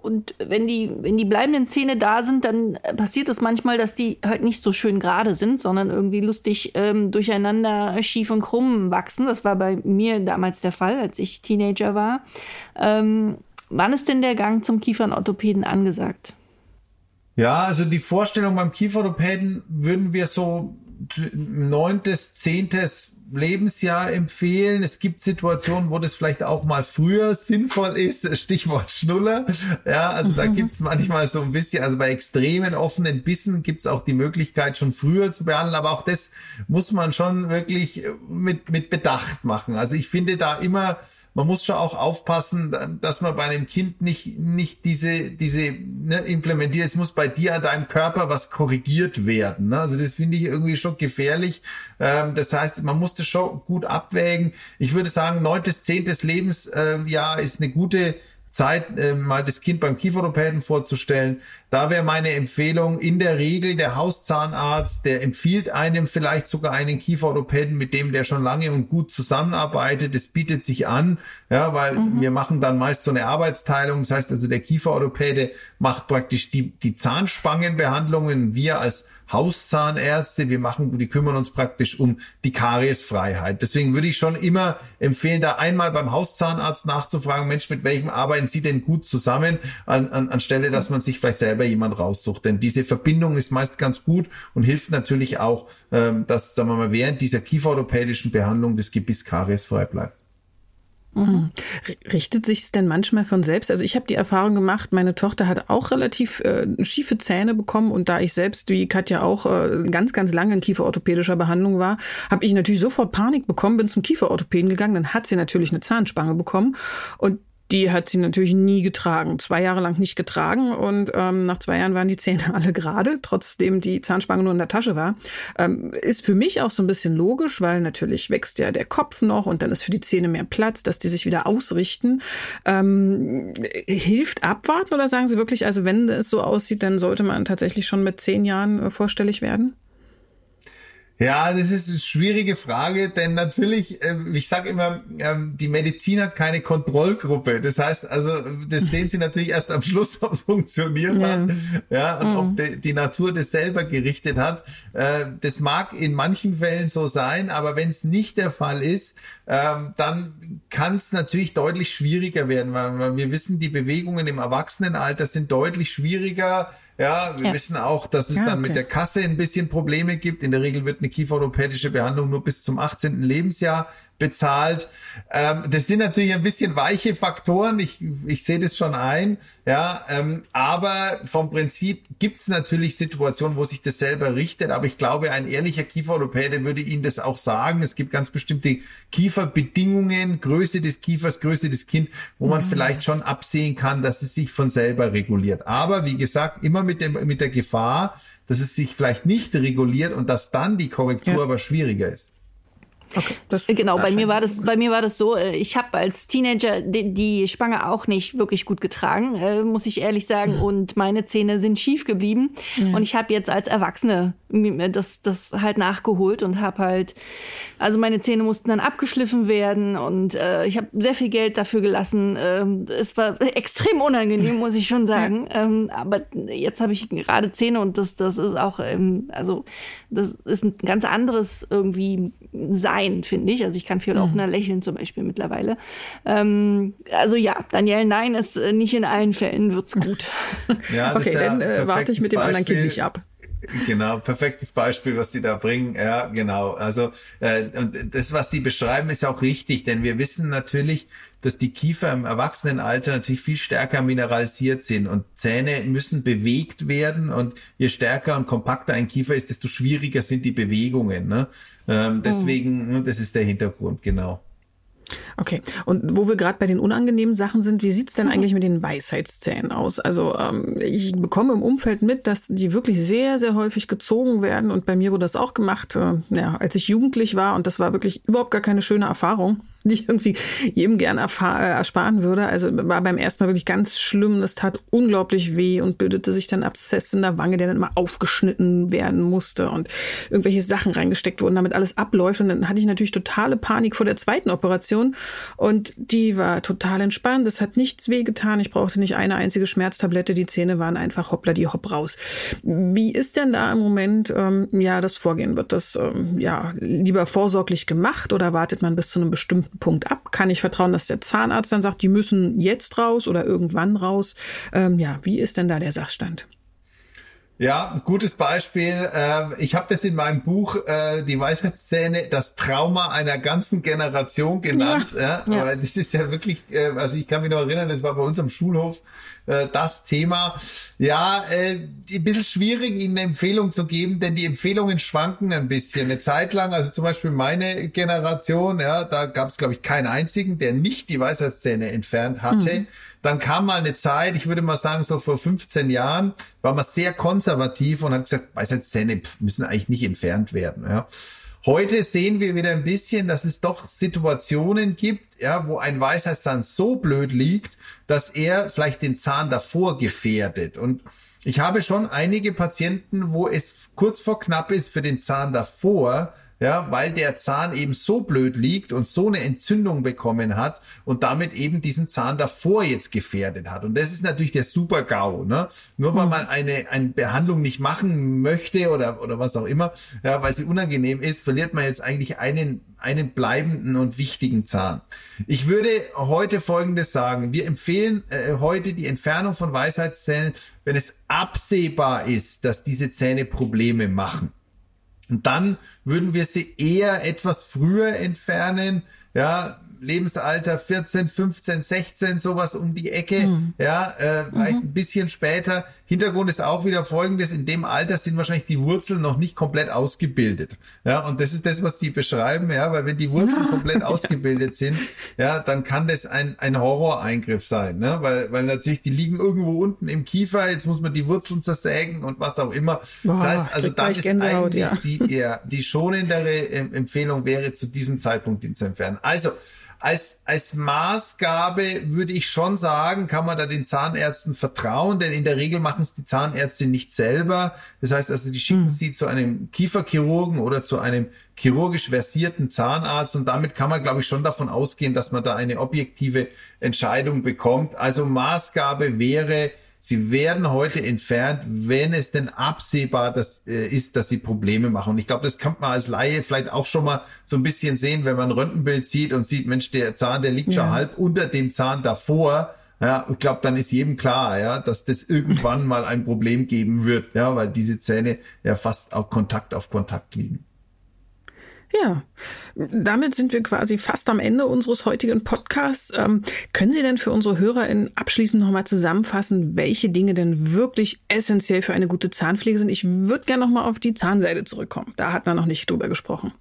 Und wenn die, wenn die bleibenden Zähne da sind, dann passiert es manchmal, dass die halt nicht so schön gerade sind, sondern irgendwie lustig ähm, durcheinander schief und krumm wachsen. Das war bei mir damals der Fall, als ich Teenager war. Ähm, wann ist denn der Gang zum Kiefernorthopäden angesagt? Ja, also die Vorstellung beim Kieferorthopäden würden wir so neuntes, zehntes Lebensjahr empfehlen. Es gibt Situationen, wo das vielleicht auch mal früher sinnvoll ist. Stichwort Schnuller. Ja, also da gibt's manchmal so ein bisschen, also bei extremen offenen Bissen gibt's auch die Möglichkeit, schon früher zu behandeln. Aber auch das muss man schon wirklich mit, mit Bedacht machen. Also ich finde da immer, man muss schon auch aufpassen, dass man bei einem Kind nicht, nicht diese, diese ne, implementiert. Es muss bei dir an deinem Körper was korrigiert werden. Ne? Also das finde ich irgendwie schon gefährlich. Ähm, das heißt, man muss das schon gut abwägen. Ich würde sagen, neuntes, zehntes Lebensjahr ist eine gute Zeit, äh, mal das Kind beim Kieferorthopäden vorzustellen. Da wäre meine Empfehlung, in der Regel der Hauszahnarzt, der empfiehlt einem vielleicht sogar einen Kieferorthopäden, mit dem der schon lange und gut zusammenarbeitet. Das bietet sich an, ja, weil mhm. wir machen dann meist so eine Arbeitsteilung. Das heißt also, der Kieferorthopäde macht praktisch die, die Zahnspangenbehandlungen. Wir als Hauszahnärzte, wir machen, die kümmern uns praktisch um die Kariesfreiheit. Deswegen würde ich schon immer empfehlen, da einmal beim Hauszahnarzt nachzufragen, Mensch, mit welchem arbeiten Sie denn gut zusammen, an, an, anstelle, dass man sich vielleicht selber jemand raussucht. Denn diese Verbindung ist meist ganz gut und hilft natürlich auch, ähm, dass, sagen wir mal, während dieser kieferorthopädischen Behandlung das Gebiss kariesfrei bleibt. Mhm. Richtet sich es denn manchmal von selbst? Also ich habe die Erfahrung gemacht, meine Tochter hat auch relativ äh, schiefe Zähne bekommen und da ich selbst, wie Katja auch, äh, ganz, ganz lange in kieferorthopädischer Behandlung war, habe ich natürlich sofort Panik bekommen, bin zum Kieferorthopäden gegangen, dann hat sie natürlich eine Zahnspange bekommen und die hat sie natürlich nie getragen, zwei Jahre lang nicht getragen und ähm, nach zwei Jahren waren die Zähne [LAUGHS] alle gerade, trotzdem die Zahnspange nur in der Tasche war. Ähm, ist für mich auch so ein bisschen logisch, weil natürlich wächst ja der Kopf noch und dann ist für die Zähne mehr Platz, dass die sich wieder ausrichten. Ähm, hilft abwarten oder sagen Sie wirklich, also wenn es so aussieht, dann sollte man tatsächlich schon mit zehn Jahren äh, vorstellig werden? Ja, das ist eine schwierige Frage, denn natürlich, äh, ich sage immer, ähm, die Medizin hat keine Kontrollgruppe. Das heißt, also das sehen Sie natürlich erst am Schluss, [LAUGHS] ob es funktioniert ja. hat, ja, und mhm. ob die, Natur das selber gerichtet hat. Äh, das mag in manchen Fällen so sein, aber wenn es nicht der Fall ist, ähm, dann kann es natürlich deutlich schwieriger werden, weil wir wissen, die Bewegungen im Erwachsenenalter sind deutlich schwieriger ja, wir ja. wissen auch, dass es ja, dann okay. mit der Kasse ein bisschen Probleme gibt. In der Regel wird eine kieferorthopädische Behandlung nur bis zum 18. Lebensjahr bezahlt. Ähm, das sind natürlich ein bisschen weiche Faktoren. Ich, ich sehe das schon ein. Ja, ähm, aber vom Prinzip gibt es natürlich Situationen, wo sich das selber richtet. Aber ich glaube, ein ehrlicher Kieferorthopäde würde Ihnen das auch sagen. Es gibt ganz bestimmte Kieferbedingungen, Größe des Kiefers, Größe des Kind, wo man mhm. vielleicht schon absehen kann, dass es sich von selber reguliert. Aber wie gesagt, immer mit dem mit der Gefahr, dass es sich vielleicht nicht reguliert und dass dann die Korrektur ja. aber schwieriger ist. Okay, genau, bei mir war das, bei mir war das so, äh, ich habe als Teenager die, die, Spange auch nicht wirklich gut getragen, äh, muss ich ehrlich sagen. Mhm. Und meine Zähne sind schief geblieben. Mhm. Und ich habe jetzt als Erwachsene das, das halt nachgeholt und habe halt, also meine Zähne mussten dann abgeschliffen werden und äh, ich habe sehr viel Geld dafür gelassen. Ähm, es war [LAUGHS] extrem unangenehm, muss ich schon sagen. Ähm, aber jetzt habe ich gerade Zähne und das, das ist auch, ähm, also das ist ein ganz anderes irgendwie Sein, finde ich. Also ich kann viel mhm. offener lächeln zum Beispiel mittlerweile. Ähm, also ja, Daniel, nein, ist äh, nicht in allen Fällen wird's gut. [LAUGHS] ja, okay, dann äh, warte ich mit dem Beispiel. anderen Kind nicht ab. Genau, perfektes Beispiel, was Sie da bringen. Ja, genau. Also äh, und das, was Sie beschreiben, ist auch richtig, denn wir wissen natürlich, dass die Kiefer im Erwachsenenalter natürlich viel stärker mineralisiert sind und Zähne müssen bewegt werden und je stärker und kompakter ein Kiefer ist, desto schwieriger sind die Bewegungen. Ne? Ähm, deswegen, oh. das ist der Hintergrund, genau. Okay, und wo wir gerade bei den unangenehmen Sachen sind, wie sieht's denn mhm. eigentlich mit den Weisheitszähnen aus? Also ähm, ich bekomme im Umfeld mit, dass die wirklich sehr, sehr häufig gezogen werden und bei mir wurde das auch gemacht, äh, ja, als ich jugendlich war und das war wirklich überhaupt gar keine schöne Erfahrung [LAUGHS] die ich irgendwie jedem gern äh, ersparen würde. Also war beim ersten Mal wirklich ganz schlimm. Das tat unglaublich weh und bildete sich dann Abszess in der Wange, der dann immer aufgeschnitten werden musste und irgendwelche Sachen reingesteckt wurden, damit alles abläuft. Und dann hatte ich natürlich totale Panik vor der zweiten Operation und die war total entspannt. Das hat nichts wehgetan. Ich brauchte nicht eine einzige Schmerztablette. Die Zähne waren einfach hoppla die hopp raus. Wie ist denn da im Moment ähm, ja das Vorgehen? Wird das ähm, ja lieber vorsorglich gemacht oder wartet man bis zu einem bestimmten Punkt ab? Kann ich vertrauen, dass der Zahnarzt dann sagt, die müssen jetzt raus oder irgendwann raus? Ähm, ja, wie ist denn da der Sachstand? Ja, gutes Beispiel. Ähm, ich habe das in meinem Buch äh, Die Weisheitszähne, das Trauma einer ganzen Generation genannt. Ja, ja. Weil das ist ja wirklich, äh, also ich kann mich noch erinnern, das war bei uns am Schulhof äh, das Thema. Ja, ein bisschen schwierig, Ihnen eine Empfehlung zu geben, denn die Empfehlungen schwanken ein bisschen. Eine Zeit lang, also zum Beispiel meine Generation, ja, da gab es, glaube ich, keinen einzigen, der nicht die Weisheitszähne entfernt hatte. Mhm. Dann kam mal eine Zeit, ich würde mal sagen, so vor 15 Jahren, war man sehr konservativ und hat gesagt, Weisheitszähne müssen eigentlich nicht entfernt werden. Ja. Heute sehen wir wieder ein bisschen, dass es doch Situationen gibt, ja, wo ein Weisheitszahn so blöd liegt, dass er vielleicht den Zahn davor gefährdet. Und ich habe schon einige Patienten, wo es kurz vor knapp ist für den Zahn davor, ja, weil der Zahn eben so blöd liegt und so eine Entzündung bekommen hat und damit eben diesen Zahn davor jetzt gefährdet hat. Und das ist natürlich der Super-GAU, ne? Nur weil hm. man eine, eine Behandlung nicht machen möchte oder, oder was auch immer, ja, weil sie unangenehm ist, verliert man jetzt eigentlich einen, einen bleibenden und wichtigen Zahn. Ich würde heute Folgendes sagen. Wir empfehlen äh, heute die Entfernung von Weisheitszähnen, wenn es absehbar ist, dass diese Zähne Probleme machen. Und dann würden wir sie eher etwas früher entfernen, ja, Lebensalter 14, 15, 16, sowas um die Ecke, mhm. ja, äh, vielleicht mhm. ein bisschen später. Hintergrund ist auch wieder folgendes, in dem Alter sind wahrscheinlich die Wurzeln noch nicht komplett ausgebildet. Ja, und das ist das, was Sie beschreiben, ja, weil wenn die Wurzeln ja. komplett [LAUGHS] ausgebildet sind, ja, dann kann das ein, ein Horroreingriff sein, ne, weil, weil natürlich die liegen irgendwo unten im Kiefer, jetzt muss man die Wurzeln zersägen und was auch immer. Boah, das heißt, also da ist Gänsehaut, eigentlich ja. die, ja, die schonendere ähm, Empfehlung wäre, zu diesem Zeitpunkt ihn zu entfernen. Also, als, als Maßgabe würde ich schon sagen, kann man da den Zahnärzten vertrauen, denn in der Regel machen es die Zahnärzte nicht selber. Das heißt also, die schicken mhm. sie zu einem Kieferchirurgen oder zu einem chirurgisch versierten Zahnarzt und damit kann man, glaube ich, schon davon ausgehen, dass man da eine objektive Entscheidung bekommt. Also Maßgabe wäre, Sie werden heute entfernt, wenn es denn absehbar das, äh, ist, dass sie Probleme machen. Und ich glaube, das kann man als Laie vielleicht auch schon mal so ein bisschen sehen, wenn man ein Röntgenbild sieht und sieht, Mensch, der Zahn, der liegt ja. schon halb unter dem Zahn davor. Ja, ich glaube, dann ist jedem klar, ja, dass das irgendwann mal ein Problem geben wird, ja, weil diese Zähne ja fast auf Kontakt auf Kontakt liegen. Ja, damit sind wir quasi fast am Ende unseres heutigen Podcasts. Ähm, können Sie denn für unsere HörerInnen abschließend nochmal zusammenfassen, welche Dinge denn wirklich essentiell für eine gute Zahnpflege sind? Ich würde gerne nochmal auf die Zahnseide zurückkommen. Da hat man noch nicht drüber gesprochen.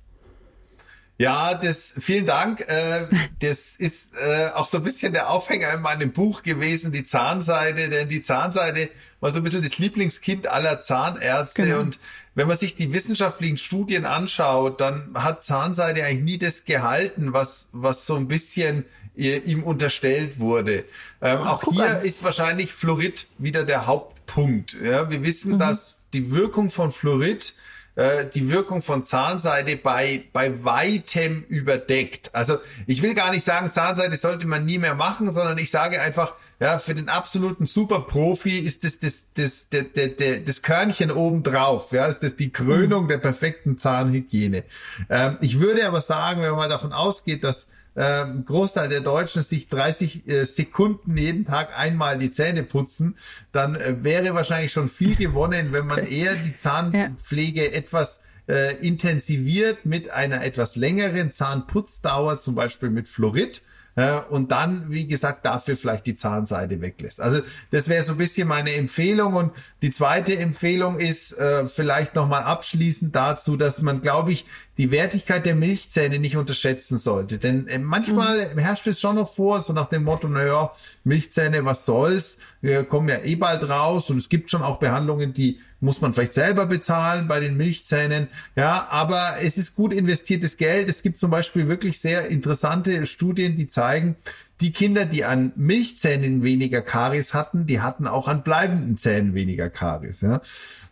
Ja, das, vielen Dank. Äh, das ist äh, auch so ein bisschen der Aufhänger in meinem Buch gewesen, die Zahnseide, denn die Zahnseide war so ein bisschen das Lieblingskind aller Zahnärzte genau. und wenn man sich die wissenschaftlichen Studien anschaut, dann hat Zahnseide eigentlich nie das gehalten, was, was so ein bisschen ihm unterstellt wurde. Ähm, Ach, auch hier an. ist wahrscheinlich Fluorid wieder der Hauptpunkt. Ja, wir wissen, mhm. dass die Wirkung von Fluorid äh, die Wirkung von Zahnseide bei, bei weitem überdeckt. Also ich will gar nicht sagen, Zahnseide sollte man nie mehr machen, sondern ich sage einfach, ja, für den absoluten Superprofi ist das das, das, das, das, das, das Körnchen obendrauf. Ja, ist das die Krönung mhm. der perfekten Zahnhygiene. Ähm, ich würde aber sagen, wenn man mal davon ausgeht, dass ähm, Großteil der Deutschen sich 30 äh, Sekunden jeden Tag einmal die Zähne putzen, dann äh, wäre wahrscheinlich schon viel [LAUGHS] gewonnen, wenn man eher die Zahnpflege ja. etwas äh, intensiviert mit einer etwas längeren Zahnputzdauer, zum Beispiel mit Fluorid äh, und dann, wie gesagt, dafür vielleicht die Zahnseide weglässt. Also das wäre so ein bisschen meine Empfehlung. Und die zweite Empfehlung ist äh, vielleicht nochmal abschließend dazu, dass man, glaube ich, die Wertigkeit der Milchzähne nicht unterschätzen sollte. Denn äh, manchmal mhm. herrscht es schon noch vor, so nach dem Motto, naja, Milchzähne, was soll's? Wir kommen ja eh bald raus und es gibt schon auch Behandlungen, die muss man vielleicht selber bezahlen bei den Milchzähnen. Ja, aber es ist gut investiertes Geld. Es gibt zum Beispiel wirklich sehr interessante Studien, die zeigen, die Kinder, die an Milchzähnen weniger Karies hatten, die hatten auch an bleibenden Zähnen weniger Karies. Ja.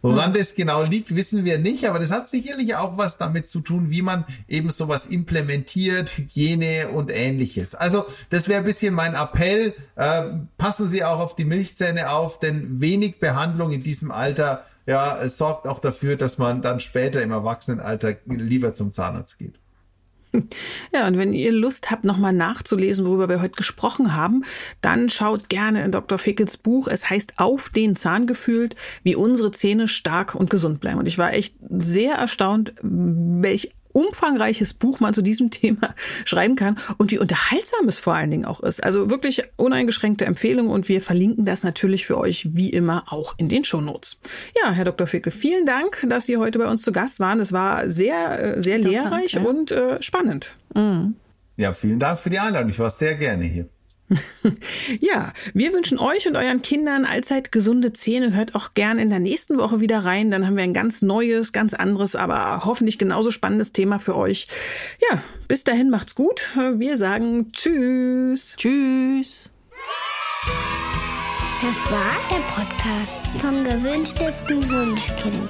Woran mhm. das genau liegt, wissen wir nicht, aber das hat sicherlich auch was damit zu tun, wie man eben sowas implementiert, Hygiene und ähnliches. Also das wäre ein bisschen mein Appell. Äh, passen Sie auch auf die Milchzähne auf, denn wenig Behandlung in diesem Alter ja, sorgt auch dafür, dass man dann später im Erwachsenenalter lieber zum Zahnarzt geht. [LAUGHS] Ja, und wenn ihr Lust habt, nochmal nachzulesen, worüber wir heute gesprochen haben, dann schaut gerne in Dr. Fickels Buch. Es heißt Auf den Zahn gefühlt, wie unsere Zähne stark und gesund bleiben. Und ich war echt sehr erstaunt, welch umfangreiches Buch man zu diesem [LAUGHS] Thema schreiben kann und wie unterhaltsam es vor allen Dingen auch ist. Also wirklich uneingeschränkte Empfehlung und wir verlinken das natürlich für euch wie immer auch in den Shownotes. Ja, Herr Dr. Fickel, vielen Dank, dass Sie heute bei uns zu Gast waren. Es war sehr, äh, sehr lehrreich und äh, spannend. Mhm. Ja, vielen Dank für die Einladung. Ich war sehr gerne hier. Ja, wir wünschen euch und euren Kindern allzeit gesunde Zähne. Hört auch gern in der nächsten Woche wieder rein. Dann haben wir ein ganz neues, ganz anderes, aber hoffentlich genauso spannendes Thema für euch. Ja, bis dahin macht's gut. Wir sagen Tschüss. Tschüss. Das war der Podcast vom gewünschtesten Wunschkind.